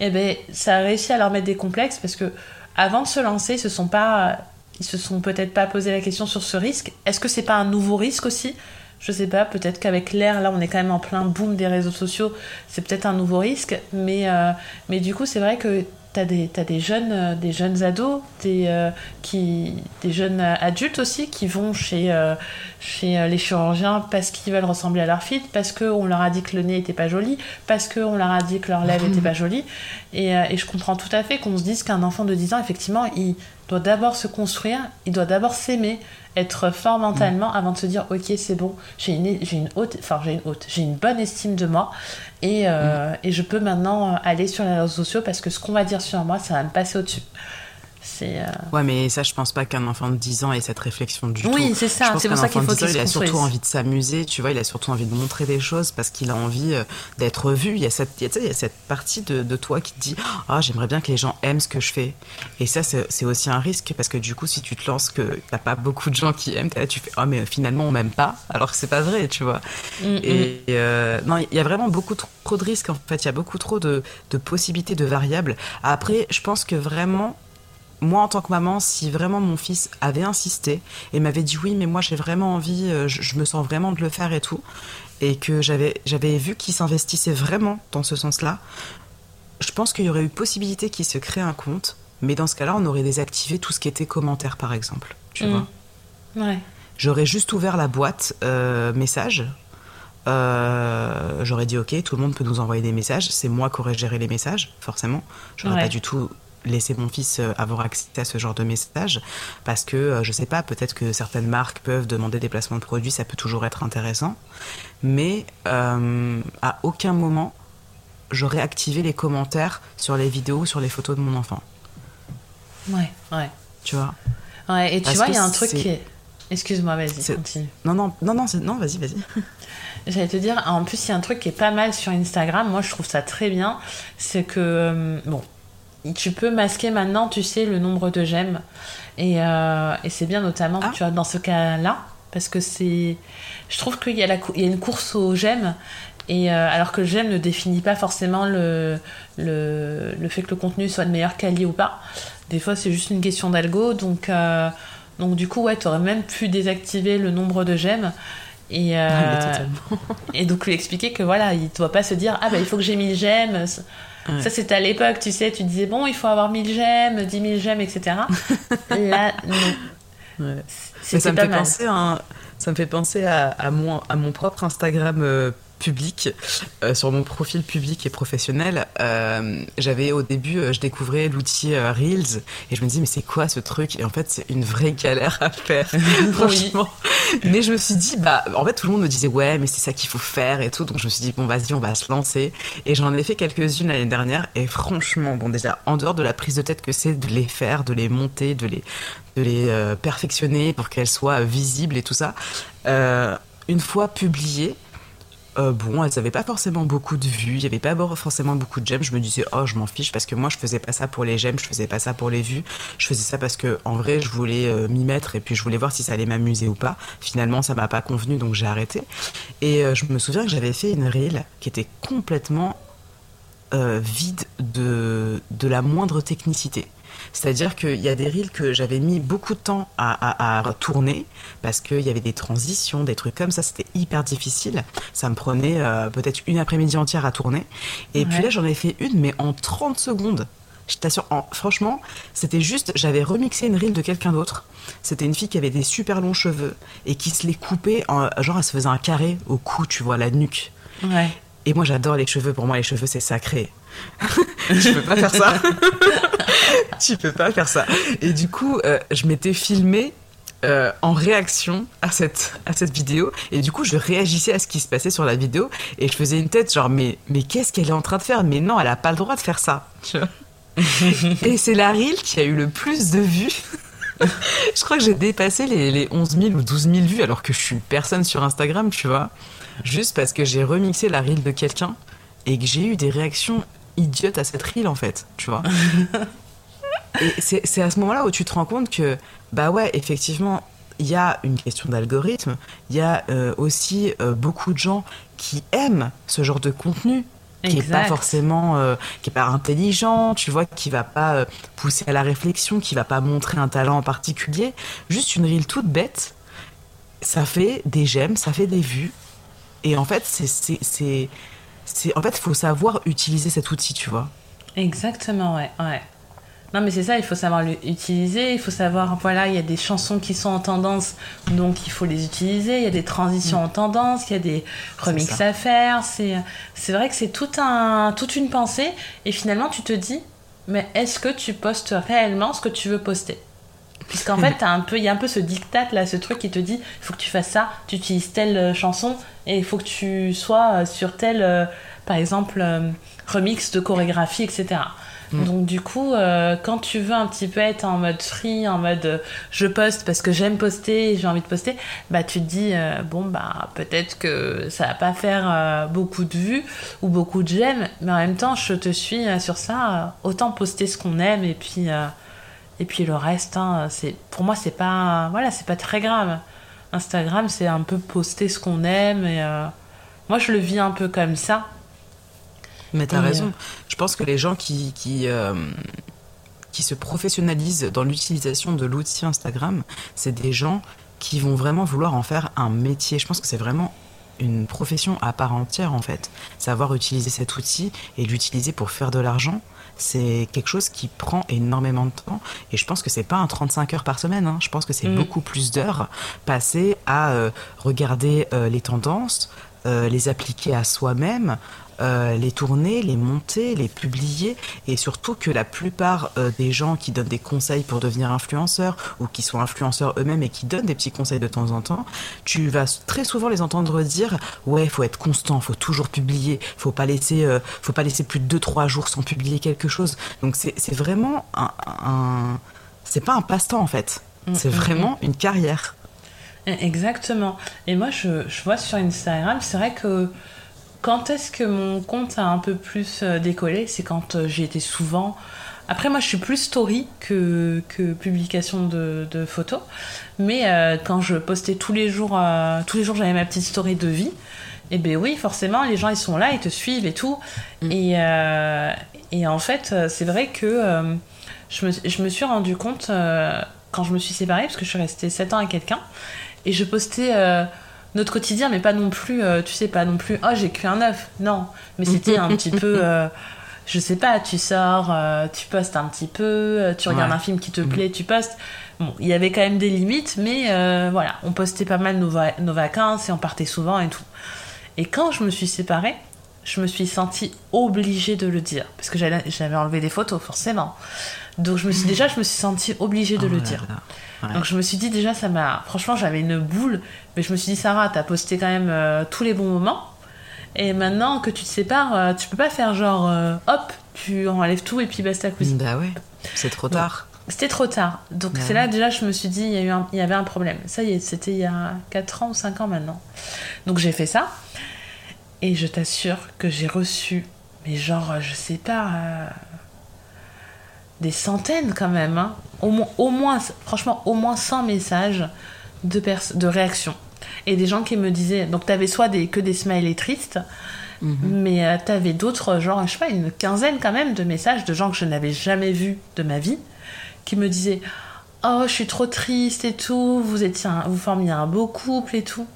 eh ben, ça a réussi à leur mettre des complexes parce que avant de se lancer, ils se sont pas, ils se sont peut-être pas posé la question sur ce risque. Est-ce que c'est pas un nouveau risque aussi? Je sais pas. Peut-être qu'avec l'ère, là, on est quand même en plein boom des réseaux sociaux. C'est peut-être un nouveau risque, mais euh, mais du coup, c'est vrai que T'as des, t'as des jeunes, euh, des jeunes ados, des, euh, qui, des jeunes adultes aussi qui vont chez, euh, chez les chirurgiens parce qu'ils veulent ressembler à leur fille, parce qu'on leur a dit que le nez était pas joli, parce qu'on leur a dit que leurs lèvres étaient pas jolies. Et, euh, et je comprends tout à fait qu'on se dise qu'un enfant de 10 ans, effectivement, il doit d'abord se construire, il doit d'abord s'aimer, être fort mentalement avant de se dire ok c'est bon j'ai une j'ai une haute enfin j'ai une haute j'ai une bonne estime de moi et, euh, et je peux maintenant euh, aller sur les réseaux sociaux parce que ce qu'on va dire sur moi ça va me passer au dessus c'est euh, Ouais, mais ça, je pense pas qu'un enfant de 10 ans ait cette réflexion du tout. oui c'est ça c'est pour ça qu'il faut de 10 ans, qu'il il a surtout envie de s'amuser, tu vois, il a surtout envie de montrer des choses parce qu'il a envie euh, d'être vu. Il y a cette, il y a, tu sais, il y a cette partie de, de toi qui te dit Ah, j'aimerais bien que les gens aiment ce que je fais. Et ça, c'est aussi un risque parce que du coup, si tu te lances que t'as pas beaucoup de gens qui aiment, là, tu fais Ah, mais finalement, on m'aime pas, alors que c'est pas vrai, tu vois. Mm, mm. Et euh, non, il y a vraiment beaucoup trop, trop de risques en fait. Il y a beaucoup trop de, de possibilités, de variables. Après, je pense que vraiment, moi en tant que maman, si vraiment mon fils avait insisté et m'avait dit oui, mais moi j'ai vraiment envie, euh, je, je me sens vraiment de le faire et tout, et que j'avais j'avais vu qu'il s'investissait vraiment dans ce sens-là, je pense qu'il y aurait eu possibilité qu'il se crée un compte. Mais dans ce cas-là, on aurait désactivé tout ce qui était commentaires, par exemple. Tu Mm. vois ouais J'aurais juste ouvert la boîte euh, message. Euh, J'aurais dit ok, tout le monde peut nous envoyer des messages. C'est moi qui aurais géré les messages, forcément. J'aurais Ouais. pas du tout laissé mon fils euh, avoir accès à ce genre de messages parce que euh, je sais pas, peut-être que certaines marques peuvent demander des placements de produits, ça peut toujours être intéressant. Mais euh, à aucun moment j'aurais activé les commentaires sur les vidéos, sur les photos de mon enfant. ouais ouais Tu vois? Ouais et tu Parce vois il y a un truc qui est excuse-moi vas-y continue Non, non, non, non, non, vas-y, vas-y. J'allais te dire, en plus, il y a un truc qui est pas mal sur Instagram. Moi, je trouve ça très bien. C'est que, bon, tu peux masquer maintenant, tu sais, le nombre de j'aime. Et, euh, et c'est bien notamment, Ah. tu vois, dans ce cas-là. Parce que c'est. Je trouve qu'il y, a la cou- il y a une course aux j'aime. Et alors que j'aime ne définit pas forcément le, le, le, fait que le contenu soit de meilleure qualité ou pas. Des fois, c'est juste une question d'algo. Donc, donc du coup, ouais, tu aurais même pu désactiver le nombre de j'aime. Et, ah, et donc lui expliquer que voilà, il ne doit pas se dire ah bah il faut que j'ai 1000 j'aime. Ça c'était à l'époque, tu sais, tu disais bon il faut avoir 1000 j'aime, 10 000 j'aime, etc. Là non. Ouais. Ça me, fait penser à ça me fait penser à, à, mon, à mon propre Instagram euh, public, euh, sur mon profil public et professionnel, euh, j'avais au début, euh, je découvrais l'outil Reels et je me disais mais c'est quoi ce truc? Et en fait c'est une vraie galère à faire, franchement. Mais je me suis dit bah en fait tout le monde me disait ouais mais c'est ça qu'il faut faire et tout, donc je me suis dit bon vas-y on va se lancer et j'en ai fait quelques-unes l'année dernière et franchement bon déjà en dehors de la prise de tête que c'est de les faire, de les monter, de les de les perfectionner pour qu'elles soient visibles et tout ça. une fois publiées, euh, bon, elles n'avaient pas forcément beaucoup de vues, il n'y avait pas forcément beaucoup de j'aime. Je me disais, oh, je m'en fiche parce que moi, je faisais pas ça pour les j'aime, je faisais pas ça pour les vues. Je faisais ça parce que, en vrai, je voulais euh, m'y mettre et puis je voulais voir si ça allait m'amuser ou pas. Finalement, ça m'a pas convenu, donc j'ai arrêté. Et euh, je me souviens que j'avais fait une reel qui était complètement vide de, de la moindre technicité. C'est-à-dire qu'il y a des reels que j'avais mis beaucoup de temps à, tourner parce qu'il y avait des transitions, des trucs comme ça. C'était hyper difficile. Ça me prenait euh, peut-être une après-midi entière à tourner. Et puis là, j'en ai fait une, mais en 30 secondes. Je t'assure, franchement, c'était juste, j'avais remixé une reel de quelqu'un d'autre. C'était une fille qui avait des super longs cheveux et qui se les coupait, en, genre elle se faisait un carré au cou, tu vois, la nuque. Ouais. Et moi j'adore les cheveux, pour moi les cheveux c'est sacré. je peux pas faire ça. tu peux pas faire ça. Et du coup, euh, je m'étais filmée euh, en réaction à cette, à cette vidéo. Et du coup, je réagissais à ce qui se passait sur la vidéo. Et je faisais une tête genre, mais, mais qu'est-ce qu'elle est en train de faire? Mais non, elle a pas le droit de faire ça. et c'est la reel qui a eu le plus de vues. je crois que j'ai dépassé les, les 11 000 ou 12 000 vues alors que je suis personne sur Instagram, tu vois. Juste parce que j'ai remixé la reel de quelqu'un et que j'ai eu des réactions idiote à cette reel en fait, tu vois. Et c'est à ce moment-là où tu te rends compte que, bah ouais, effectivement, il y a une question d'algorithme, il y a euh, aussi euh, beaucoup de gens qui aiment ce genre de contenu qui n'est pas forcément euh, qui est pas intelligent tu vois qui va pas pousser à la réflexion qui va pas montrer un talent en particulier. Juste une reel toute bête ça fait des j'aime ça fait des vues. Et en fait c'est c'est en fait, il faut savoir utiliser cet outil, tu vois. Exactement, ouais, ouais. Non, mais c'est ça, il faut savoir l'utiliser, il faut savoir, voilà, il y a des chansons qui sont en tendance, donc il faut les utiliser, il y a des transitions mm. en tendance, il y a des remixes à faire, c'est vrai que c'est tout un, toute une pensée, et finalement tu te dis, mais est-ce que tu postes réellement ce que tu veux poster? Puisqu'en fait, il y a un peu ce diktat là, ce truc qui te dit, il faut que tu fasses ça, tu utilises telle euh, chanson et il faut que tu sois euh, sur tel, euh, par exemple, remix de chorégraphie, etc. Mm. Donc du coup, quand tu veux un petit peu être en mode free, en mode je poste parce que j'aime poster, j'ai envie de poster, bah tu te dis bon bah peut-être que ça va pas faire beaucoup de vues ou beaucoup de j'aime, mais en même temps je te suis sur ça, autant poster ce qu'on aime et puis et puis le reste, hein, c'est pour moi, c'est pas, voilà, c'est pas très grave. Instagram, c'est un peu poster ce qu'on aime. Et euh, moi, je le vis un peu comme ça. Mais t'as raison. Euh, je pense que les gens qui qui, euh, qui se professionnalisent dans l'utilisation de l'outil Instagram, c'est des gens qui vont vraiment vouloir en faire un métier. Je pense que c'est vraiment une profession à part entière en fait. Savoir utiliser cet outil et l'utiliser pour faire de l'argent, c'est quelque chose qui prend énormément de temps. Et je pense que c'est pas un 35 heures par semaine. Hein. Je pense que c'est mm. beaucoup plus d'heures passées à euh, regarder euh, les tendances, euh, les appliquer à soi-même, euh, les tourner, les monter, les publier, et surtout que la plupart euh, des gens qui donnent des conseils pour devenir influenceurs ou qui sont influenceurs eux-mêmes et qui donnent des petits conseils de temps en temps, tu vas très souvent les entendre dire ouais, faut être constant, faut toujours publier, faut pas laisser, euh, faut pas laisser plus de 2-3 jours sans publier quelque chose. Donc c'est vraiment un, c'est pas un passe-temps en fait, mm, c'est mm, vraiment mm. une carrière. Exactement. Et moi, je, je vois sur Instagram, c'est vrai que quand est-ce que mon compte a un peu plus euh, décollé? C'est quand euh, j'ai été souvent. Après, moi, je suis plus story que, que publication de, de photos. Mais euh, quand je postais tous les jours, tous les jours, j'avais ma petite story de vie. Et ben oui, forcément, les gens ils sont là, ils te suivent et tout. Mm. Et, euh, et en fait, c'est vrai que je, me, je me suis rendu compte quand je me suis séparée, parce que je suis restée 7 ans avec quelqu'un, et je postais notre quotidien, mais pas non plus, euh, tu sais, pas non plus, oh j'ai cuit un œuf. Non, mais c'était un petit peu. euh, je sais pas, tu sors, euh, tu postes un petit peu, tu regardes Ouais. un film qui te Mhm. plaît, tu postes. Bon, il y avait quand même des limites, mais voilà, on postait pas mal nos, va- nos vacances et on partait souvent et tout. Et quand je me suis séparée, je me suis sentie obligée de le dire. Parce que j'avais enlevé des photos, forcément. Donc je me suis, déjà, je me suis sentie obligée de Oh le là dire. là. Ouais. Donc je me suis dit déjà, ça m'a... Franchement, j'avais une boule. Mais je me suis dit, Sarah, t'as posté quand même euh, tous les bons moments. Et maintenant que tu te sépares, euh, tu peux pas faire genre, euh, hop, tu enlèves tout et puis basta cousin. Bah ouais, c'est trop tard. C'était trop tard. Donc Ouais. c'est là déjà je me suis dit il y, a eu un- il y avait un problème. Ça y est, c'était il y a 4 ans ou 5 ans maintenant. Donc j'ai fait ça. Et je t'assure que j'ai reçu, mais genre, je sais pas, des centaines quand même. hein. Au, moins, au moins, franchement, au moins 100 messages de, de réactions. Et des gens qui me disaient, donc t'avais soit des, que des smileys tristes, Mhm. mais euh, t'avais d'autres, genre, je sais pas, une quinzaine quand même de messages de gens que je n'avais jamais vus de ma vie, qui me disaient Oh, je suis trop triste et tout, vous, étiez un- vous formiez un beau couple et tout.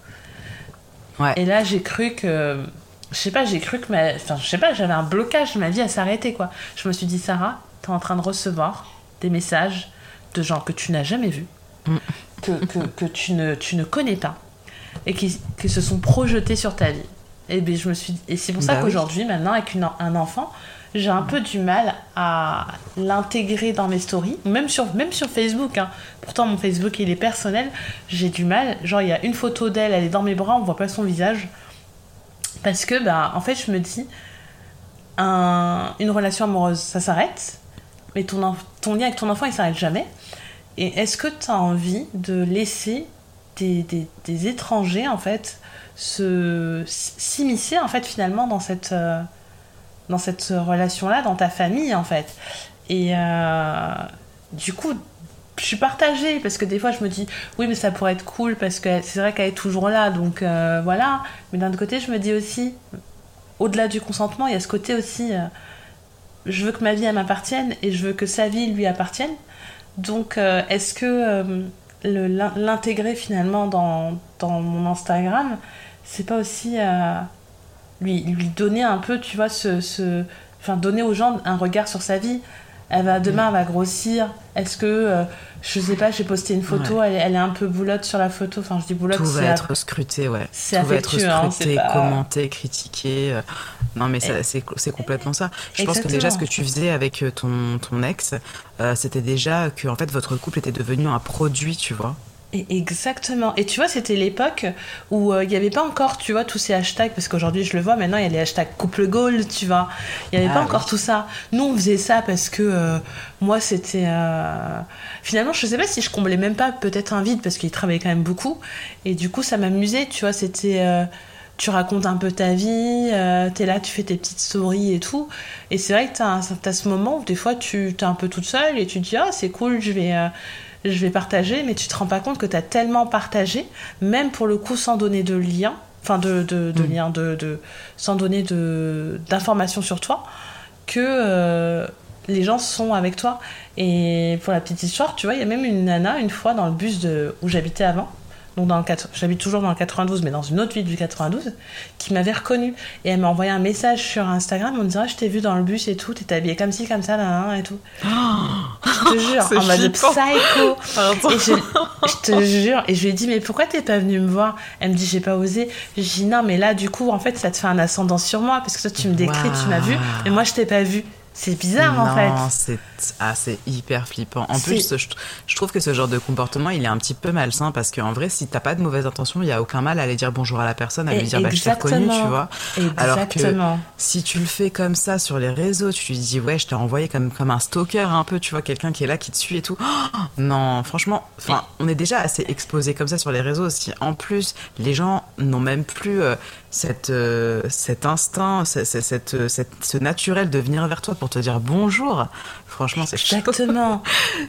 Ouais. Et là, j'ai cru que. Je sais pas, j'ai cru que ma. Enfin, je sais pas, j'avais un blocage, ma vie à s'arrêter, quoi. Je me suis dit, Sarah, t'es en train de recevoir des messages de gens que tu n'as jamais vus, Mm. que, que, que tu, ne, tu ne connais pas, et qui, qui se sont projetés sur ta vie. Et, ben, je me suis... et c'est pour ça Bah oui. qu'aujourd'hui, maintenant, avec une, un enfant, j'ai un peu du mal à l'intégrer dans mes stories, même sur, même sur Facebook. hein. Pourtant, mon Facebook, il est personnel. J'ai du mal. Genre, il y a une photo d'elle, elle est dans mes bras, on voit pas son visage. Parce que, bah, en fait, je me dis, un- une relation amoureuse, ça s'arrête, mais ton, ton lien avec ton enfant, il s'arrête jamais. Et est-ce que tu as envie de laisser des, étrangers, en fait, s'immiscer, en fait, finalement, dans cette, euh, cette relation-là, dans ta famille, en fait? Et euh, du coup, je suis partagée, parce que des fois, je me dis, oui, mais ça pourrait être cool, parce que c'est vrai qu'elle est toujours là, donc euh, voilà. Mais d'un autre côté, je me dis aussi, au-delà du consentement, il y a ce côté aussi, je veux que ma vie, elle m'appartienne, et je veux que sa vie lui appartienne. Donc, euh, est-ce que euh, l'intégrer finalement dans, dans mon Instagram, c'est pas aussi euh, lui, lui donner un peu, tu vois, ce, ce- enfin, donner aux gens un regard sur sa vie? Elle va, demain, elle va grossir. Est-ce que, je sais pas, j'ai posté une photo, elle, est- elle est un peu boulotte sur la photo. Enfin, je dis boulotte, Tout va être scruté, ouais. c'est Tout va être hein, scruté, pas- commenté, critiqué. euh, Non, mais c'est c'est complètement ça. Je pense que déjà, ce que tu faisais avec euh, ton, ton ex, euh, c'était déjà que en fait, votre couple était devenu un produit, tu vois. Exactement. Et tu vois, c'était l'époque où euh, il n'y avait pas encore, tu vois, tous ces hashtags, parce qu'aujourd'hui, je le vois, maintenant, il y a les hashtags couple goal, tu vois. Il n'y avait Ah pas encore tout ça. Nous, on faisait ça parce que euh, moi, c'était... euh, Finalement, je sais pas si je comblais même pas peut-être un vide, parce qu'il travaillait quand même beaucoup. Et du coup, ça m'amusait, tu vois, c'était... euh, Tu racontes un peu ta vie, euh, t'es là, tu fais tes petites stories et tout. Et c'est vrai que t'as, as ce moment où des fois, tu t'es un peu toute seule et tu te dis, ah, c'est cool, je vais... je vais partager, mais tu te rends pas compte que tu as tellement partagé, même pour le coup sans donner de lien, enfin de, de, de Mm. lien, de, de, sans donner de, d'informations sur toi, que euh, les gens sont avec toi. Et pour la petite histoire, tu vois, il y a même une nana, une fois, dans le bus de, où j'habitais avant, donc dans le, j'habite toujours dans le 92, mais dans une autre ville du 92, qui m'avait reconnue. Et elle m'a envoyé un message sur Instagram en me disant Ah, Je t'ai vu dans le bus et tout, t'étais habillée comme ci, comme ça, là, là, et tout. je te jure, en mode psycho. Et je, je te jure, et je lui ai dit, mais pourquoi t'es pas venue me voir? Elle me dit, j'ai pas osé. Je dis, non, mais là, du coup, en fait, ça te fait un ascendant sur moi, parce que toi, tu me décris, tu m'as vu, mais moi, je t'ai pas vu. C'est bizarre, en fait. Non, c'est ah, hyper flippant. En plus, je, je trouve que ce genre de comportement, il est un petit peu malsain parce qu'en vrai, si t'as pas de mauvaises intentions, il y a aucun mal à aller dire bonjour à la personne, à Et lui dire bah, je t'ai reconnu, exactement. tu vois. Alors que- Exactement. Si tu le fais comme ça sur les réseaux, tu lui dis ouais, je t'ai envoyé comme comme un stalker un peu, tu vois, quelqu'un qui est là, qui te suit et tout. Oh, non, franchement, enfin, on est déjà assez exposé comme ça sur les réseaux. Si en plus les gens n'ont même plus, euh, cette, euh, cet instinct, cette, cette, cette, ce naturel de venir vers toi pour te dire bonjour. Franchement, c'est Exactement.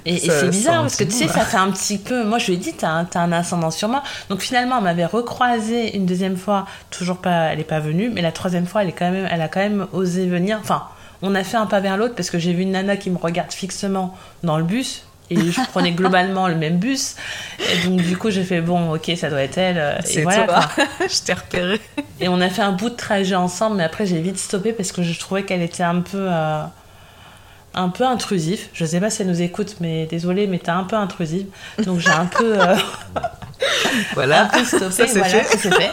Et, et c'est bizarre parce que tu sais, ça fait un petit peu. Moi, je lui ai dit, t'as un, as un ascendant sur moi. Donc finalement, on m'avait recroisé une deuxième fois. Toujours pas, elle est pas venue. Mais la troisième fois, elle, est quand même, elle a quand même osé venir. Enfin, on a fait un pas vers l'autre parce que j'ai vu une nana qui me regarde fixement dans le bus et je prenais globalement le même bus. Et donc, du coup, j'ai fait bon, ok, ça doit être elle. C'est voilà, toi. je t'ai repéré. Et on a fait un bout de trajet ensemble, mais après, j'ai vite stoppé parce que je trouvais qu'elle était un peu. Euh, un peu intrusif. Je sais pas si elle nous écoute, mais désolée, mais t'es un peu intrusive. Donc j'ai un peu. Euh, voilà. un peu stoppé, Ça, c'est voilà, fait.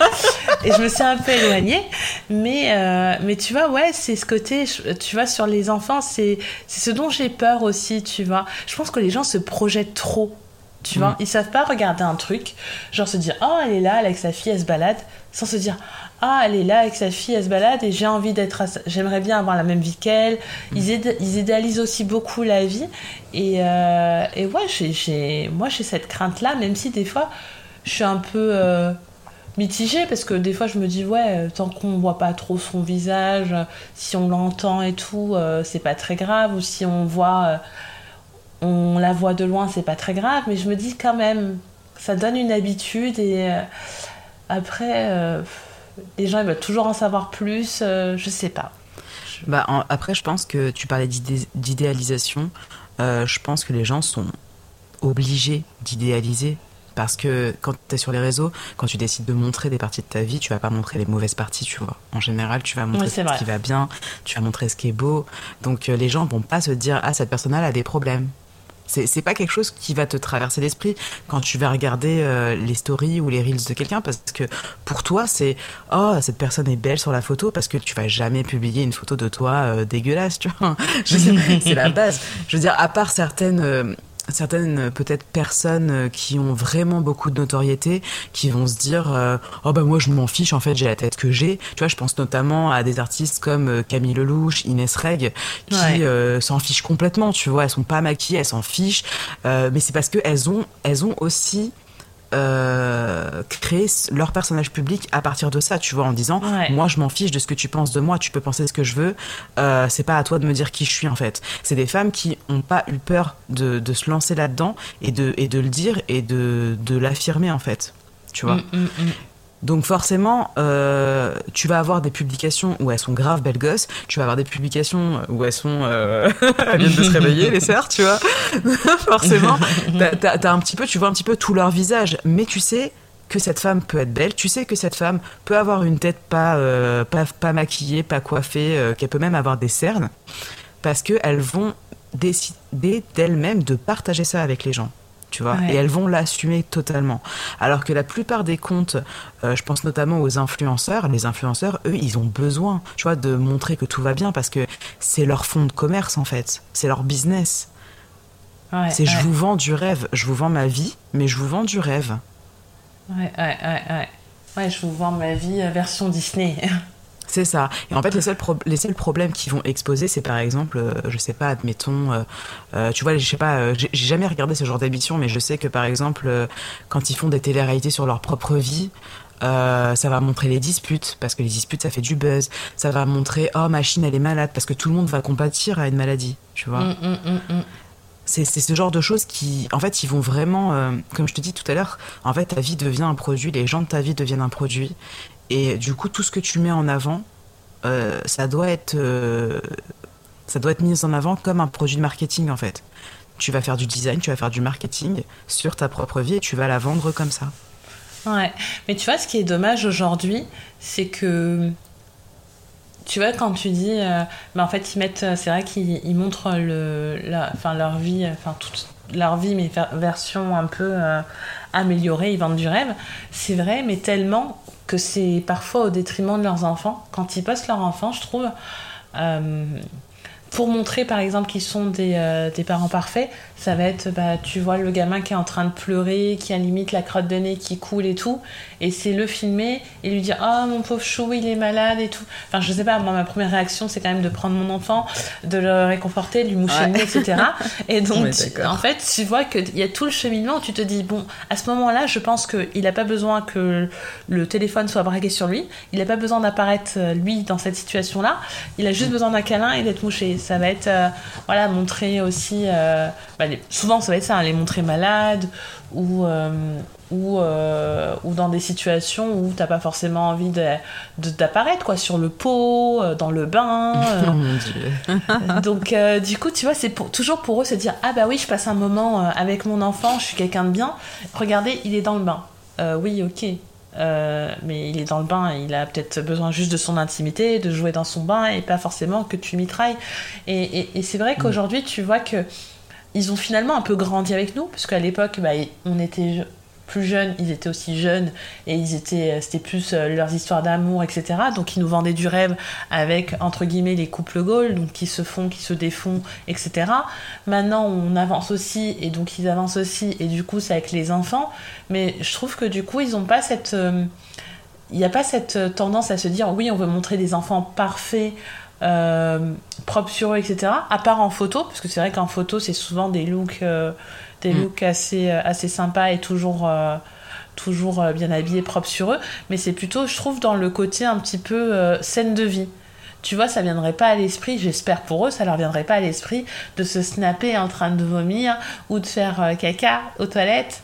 Et je me suis un peu éloignée. Mais, euh, mais tu vois, ouais, c'est ce côté, tu vois, sur les enfants, c'est c'est ce dont j'ai peur aussi, tu vois. Je pense que les gens se projettent trop. Tu vois, Mm. ils savent pas regarder un truc, genre se dire, oh, elle est là, elle avec sa fille, elle se balade, sans se dire, ah, elle est là avec sa fille, elle se balade et j'ai envie d'être, à j'aimerais bien avoir la même vie qu'elle. Ils, idé- ils idéalisent aussi beaucoup la vie. Et, euh, et ouais, moi j'ai cette crainte-là, même si des fois je suis un peu euh, mitigée parce que des fois je me dis, ouais, euh, tant qu'on voit pas trop son visage, si on l'entend et tout, euh, c'est pas très grave. Ou si on voit, on la voit de loin, c'est pas très grave. Mais je me dis quand même, ça donne une habitude et euh, après, euh, les gens ils veulent toujours en savoir plus, euh, je sais pas. Bah, en- après, je pense que tu parlais d'idé- d'idéalisation. Euh, je pense que les gens sont obligés d'idéaliser. Parce que quand tu es sur les réseaux, quand tu décides de montrer des parties de ta vie, tu vas pas montrer les mauvaises parties, tu vois. En général, tu vas montrer ce qui va bien, tu vas montrer ce qui est beau. Donc euh, les gens vont pas se dire Ah, cette personne-là a des problèmes. C'est pas quelque chose qui va te traverser l'esprit quand tu vas regarder euh, les stories ou les reels de quelqu'un parce que pour toi c'est oh cette personne est belle sur la photo parce que tu vas jamais publier une photo de toi euh, dégueulasse tu vois. C'est la base. Je veux dire à part certaines euh, certaines euh, peut-être personnes euh, qui ont vraiment beaucoup de notoriété qui vont se dire euh, oh bah moi je m'en fiche en fait j'ai la tête que j'ai. Tu vois je pense notamment à des artistes comme euh, Camille Lelouch Inès Reg qui Ouais. euh, s'en fichent complètement tu vois. Elles sont pas maquillées elles s'en fichent. Euh, mais c'est parce que elles ont elles ont aussi euh, créé s- leur personnage public à partir de ça, tu vois, en disant Ouais. moi je m'en fiche de ce que tu penses de moi, tu peux penser ce que je veux, euh, c'est pas à toi de me dire qui je suis en fait. C'est des femmes qui ont pas eu peur de, de se lancer là-dedans et de, et de le dire et de, de l'affirmer en fait, tu vois? Mm, mm, mm. Donc forcément, euh, tu vas avoir des publications où elles sont grave belles gosses, tu vas avoir des publications où elles sont... Euh... viennent de se réveiller, les sœurs, tu vois. forcément, t'as un petit peu, tu vois un petit peu tout leur visage, mais tu sais que cette femme peut être belle, tu sais que cette femme peut avoir une tête pas, euh, pas, pas maquillée, pas coiffée, euh, qu'elle peut même avoir des cernes, parce qu'elles vont décider d'elles-mêmes de partager ça avec les gens. Tu vois, Ouais. et elles vont l'assumer totalement. Alors que la plupart des comptes, euh, je pense notamment aux influenceurs, les influenceurs, eux, ils ont besoin, tu vois, de montrer que tout va bien parce que c'est leur fonds de commerce en fait, c'est leur business. Ouais, c'est je ouais. vous vends du rêve, je vous vends ma vie, mais je vous vends du rêve. Ouais, ouais, ouais, ouais. Ouais, je vous vends ma vie euh, version Disney. C'est ça. Et en fait, les seuls, pro- les seuls problèmes qu'ils vont exposer, c'est par exemple, euh, je sais pas, admettons, euh, euh, tu vois, je sais pas, euh, j'ai jamais regardé ce genre d'émission, mais je sais que par exemple, quand ils font des téléréalités sur leur propre vie, euh, ça va montrer les disputes, parce que les disputes, ça fait du buzz. Ça va montrer, oh, machine, elle est malade, parce que tout le monde va compatir à une maladie, tu vois. Mm, mm, mm, mm. C'est c'est ce genre de choses qui, en fait, ils vont vraiment, euh, comme je te dis tout à l'heure, en fait, ta vie devient un produit, les gens de ta vie deviennent un produit. Et du coup, tout ce que tu mets en avant, euh, ça doit être, euh, ça doit être mis en avant comme un produit de marketing, en fait. Tu vas faire du design, tu vas faire du marketing sur ta propre vie et tu vas la vendre comme ça. Ouais, mais tu vois, ce qui est dommage aujourd'hui, c'est que. Tu vois, quand tu dis. euh, en fait, ils mettent. C'est vrai qu'ils ils montrent le, la, leur vie, enfin, toute leur vie, mais ver- version un peu euh, améliorée, ils vendent du rêve. C'est vrai, mais tellement que c'est parfois au détriment de leurs enfants. Quand ils postent leurs enfants, je trouve. euh, pour montrer par exemple qu'ils sont des, euh, des, parents parfaits, ça va être, bah, tu vois le gamin qui est en train de pleurer, qui a limite la crotte de nez qui coule et tout, et c'est le filmer et lui dire oh mon pauvre chou il est malade et tout. Enfin je sais pas, moi ma première réaction c'est quand même de prendre mon enfant, de le réconforter, de lui moucher le nez, etc. Et donc en fait tu vois qu'il y a tout le cheminement où tu te dis bon à ce moment-là je pense qu'il n'a pas besoin que le téléphone soit braqué sur lui, il n'a pas besoin d'apparaître euh, lui dans cette situation-là, il a juste mm. besoin d'un câlin et d'être mouché ça va être euh, voilà montrer aussi euh, bah, souvent ça va être ça hein, les montrer malades ou euh, ou, ou dans des situations où t'as pas forcément envie d'apparaître de, quoi sur le pot dans le bain oh donc du coup tu vois c'est toujours pour eux se dire ah bah oui je passe un moment avec mon enfant je suis quelqu'un de bien. Regardez il est dans le bain. Oui ok. Euh, mais il est dans le bain et il a peut-être besoin juste de son intimité, de jouer dans son bain et pas forcément que tu mitrailles. Et, et, c'est vrai mm. qu'aujourd'hui, tu vois que ils ont finalement un peu grandi avec nous, parce qu'à l'époque, bah, on était plus jeunes, ils étaient aussi jeunes et ils étaient, euh, c'était plus euh, leurs histoires d'amour, etc. Donc ils nous vendaient du rêve avec entre guillemets les couples Gaulle, donc qui se font, qui se défont, etc. Maintenant on avance aussi et donc ils avancent aussi et du coup c'est avec les enfants. Mais je trouve que du coup ils n'ont pas cette, euh, il n'y a pas cette tendance à se dire oui on veut montrer des enfants parfaits. Propres sur eux, etc. À part en photo, parce que c'est vrai qu'en photo, c'est souvent des looks des mm. looks assez, euh, assez sympas et toujours, euh, toujours euh, bien habillés, propres sur eux. Mais c'est plutôt, je trouve, dans le côté un petit peu scène de vie tu vois, ça viendrait pas à l'esprit, j'espère pour eux, ça leur viendrait pas à l'esprit de se snapper en train de vomir ou de faire caca aux toilettes.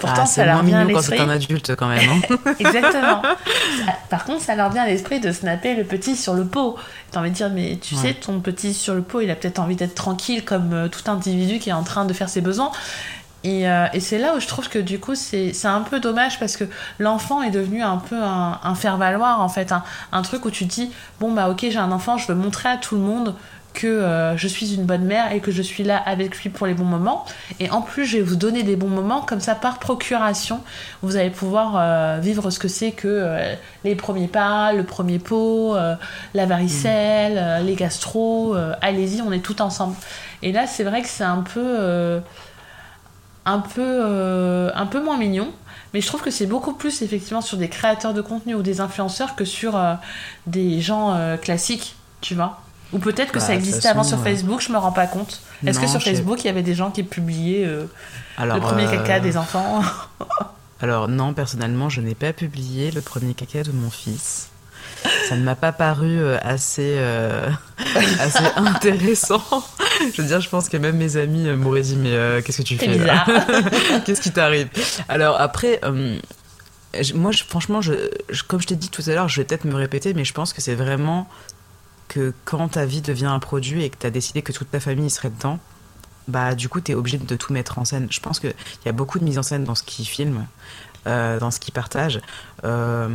pourtant, ah, ça leur vient à l'esprit. quand c'est un adulte quand même. Hein. Exactement. Par contre, ça leur vient à l'esprit de snapper le petit sur le pot. T'as envie de dire, mais tu sais, ton petit sur le pot, il a peut-être envie d'être tranquille comme euh, tout individu qui est en train de faire ses besoins. Et, euh, et c'est là où je trouve que du coup, c'est un peu dommage parce que l'enfant est devenu un peu un, un faire-valoir, en fait. Un, truc où tu dis, bon, bah ok, j'ai un enfant, je veux montrer à tout le monde que euh, je suis une bonne mère et que je suis là avec lui pour les bons moments. Et en plus, je vais vous donner des bons moments comme ça par procuration. Vous allez pouvoir euh, vivre ce que c'est que les premiers pas, le premier pot, la varicelle, les gastro. Allez-y, on est tout ensemble. Et là, c'est vrai que c'est un peu, un peu, un peu moins mignon. Mais je trouve que c'est beaucoup plus effectivement sur des créateurs de contenu ou des influenceurs que sur des gens classiques, tu vois. Ou peut-être que ça bah, existait avant sur Facebook, je me rends pas compte. Est-ce que sur Facebook, il y avait des gens qui publiaient euh, le premier caca euh, des enfants? Alors non, personnellement, je n'ai pas publié le premier caca de mon fils. Ça ne m'a pas paru euh, assez, assez intéressant. Je veux dire, je pense que même mes amis m'auraient dit mais qu'est-ce que tu fais Qu'est-ce qui t'arrive? Alors après, moi, franchement, je, comme je t'ai dit tout à l'heure, je vais peut-être me répéter, mais je pense que c'est vraiment que quand ta vie devient un produit et que tu as décidé que toute ta famille serait dedans, bah du coup tu es obligé de tout mettre en scène. Je pense qu'il y a beaucoup de mise en scène dans ce qu'ils filment, euh, dans ce qu'ils partagent. Euh,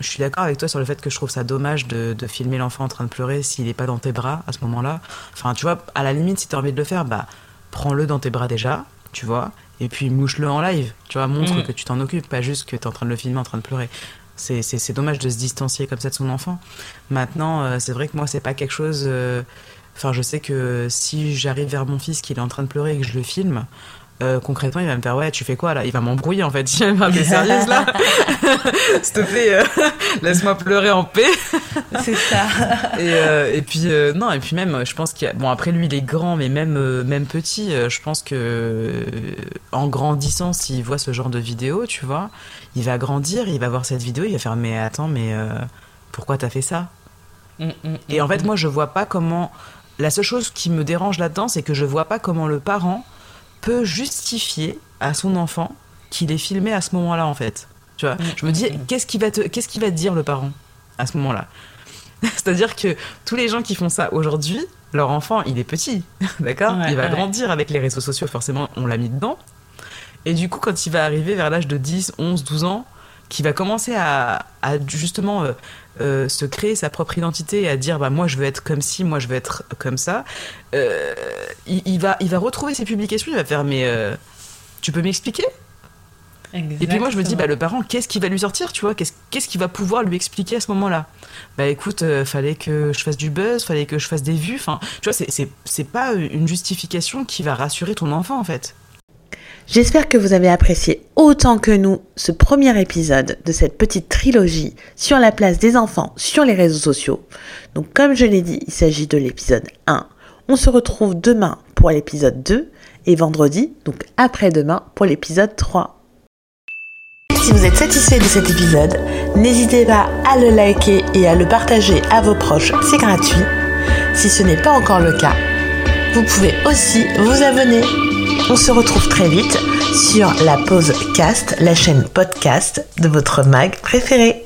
je suis d'accord avec toi sur le fait que je trouve ça dommage de, filmer l'enfant en train de pleurer s'il n'est pas dans tes bras à ce moment-là. Enfin tu vois, à la limite si tu as envie de le faire, bah prends-le dans tes bras déjà, tu vois, et puis mouche-le en live, tu vois, montre mm. que tu t'en occupes, pas juste que tu es en train de le filmer en train de pleurer c'est dommage de se distancier comme ça de son enfant. Maintenant, euh, c'est vrai que moi, c'est pas quelque chose. Euh, enfin, je sais que si j'arrive vers mon fils qu'il est en train de pleurer et que je le filme, euh, concrètement, il va me faire ouais, tu fais quoi là? Il va m'embrouiller en fait. Il va me faire sérieuse là S'il te plaît, laisse-moi pleurer en paix. C'est ça. et, et puis non, et puis même, je pense qu'il y a... bon après lui il est grand, mais même même petit, je pense que en grandissant, s'il voit ce genre de vidéo, tu vois, il va grandir, il va voir cette vidéo, il va faire mais attends, mais euh, pourquoi t'as fait ça? Mm, mm, Et en fait, mm, moi, je vois pas comment. La seule chose qui me dérange là-dedans, c'est que je vois pas comment le parent peut justifier à son enfant qu'il est filmé à ce moment-là, en fait. Tu vois, je me dis, qu'est-ce qu'il va te, qu'est-ce qu'il va te dire le parent à ce moment-là? C'est-à-dire que tous les gens qui font ça aujourd'hui, leur enfant, il est petit, d'accord? Il va grandir avec les réseaux sociaux, forcément, on l'a mis dedans. Et du coup, quand il va arriver vers l'âge de 10, 11, 12 ans, qui va commencer à, justement euh, euh, se créer sa propre identité et à dire bah moi je veux être comme ci, moi je veux être comme ça, euh, il, va il va retrouver ses publications, il va faire mais tu peux m'expliquer? Et puis moi, je me dis, bah, le parent, qu'est-ce qu'il va lui sortir, tu vois? Qu'est-ce qu'est-ce qu'il va pouvoir lui expliquer à ce moment-là? Bah écoute, fallait que je fasse du buzz, fallait que je fasse des vues. Enfin, tu vois, c'est pas une justification qui va rassurer ton enfant, en fait. J'espère que vous avez apprécié autant que nous ce premier épisode de cette petite trilogie sur la place des enfants sur les réseaux sociaux. Donc comme je l'ai dit, il s'agit de l'épisode 1. On se retrouve demain pour l'épisode 2 et vendredi, donc après-demain, pour l'épisode 3. Si vous êtes satisfait de cet épisode, n'hésitez pas à le liker et à le partager à vos proches, c'est gratuit. Si ce n'est pas encore le cas, vous pouvez aussi vous abonner. On se retrouve très vite sur la pause cast, la chaîne podcast de votre mag préféré.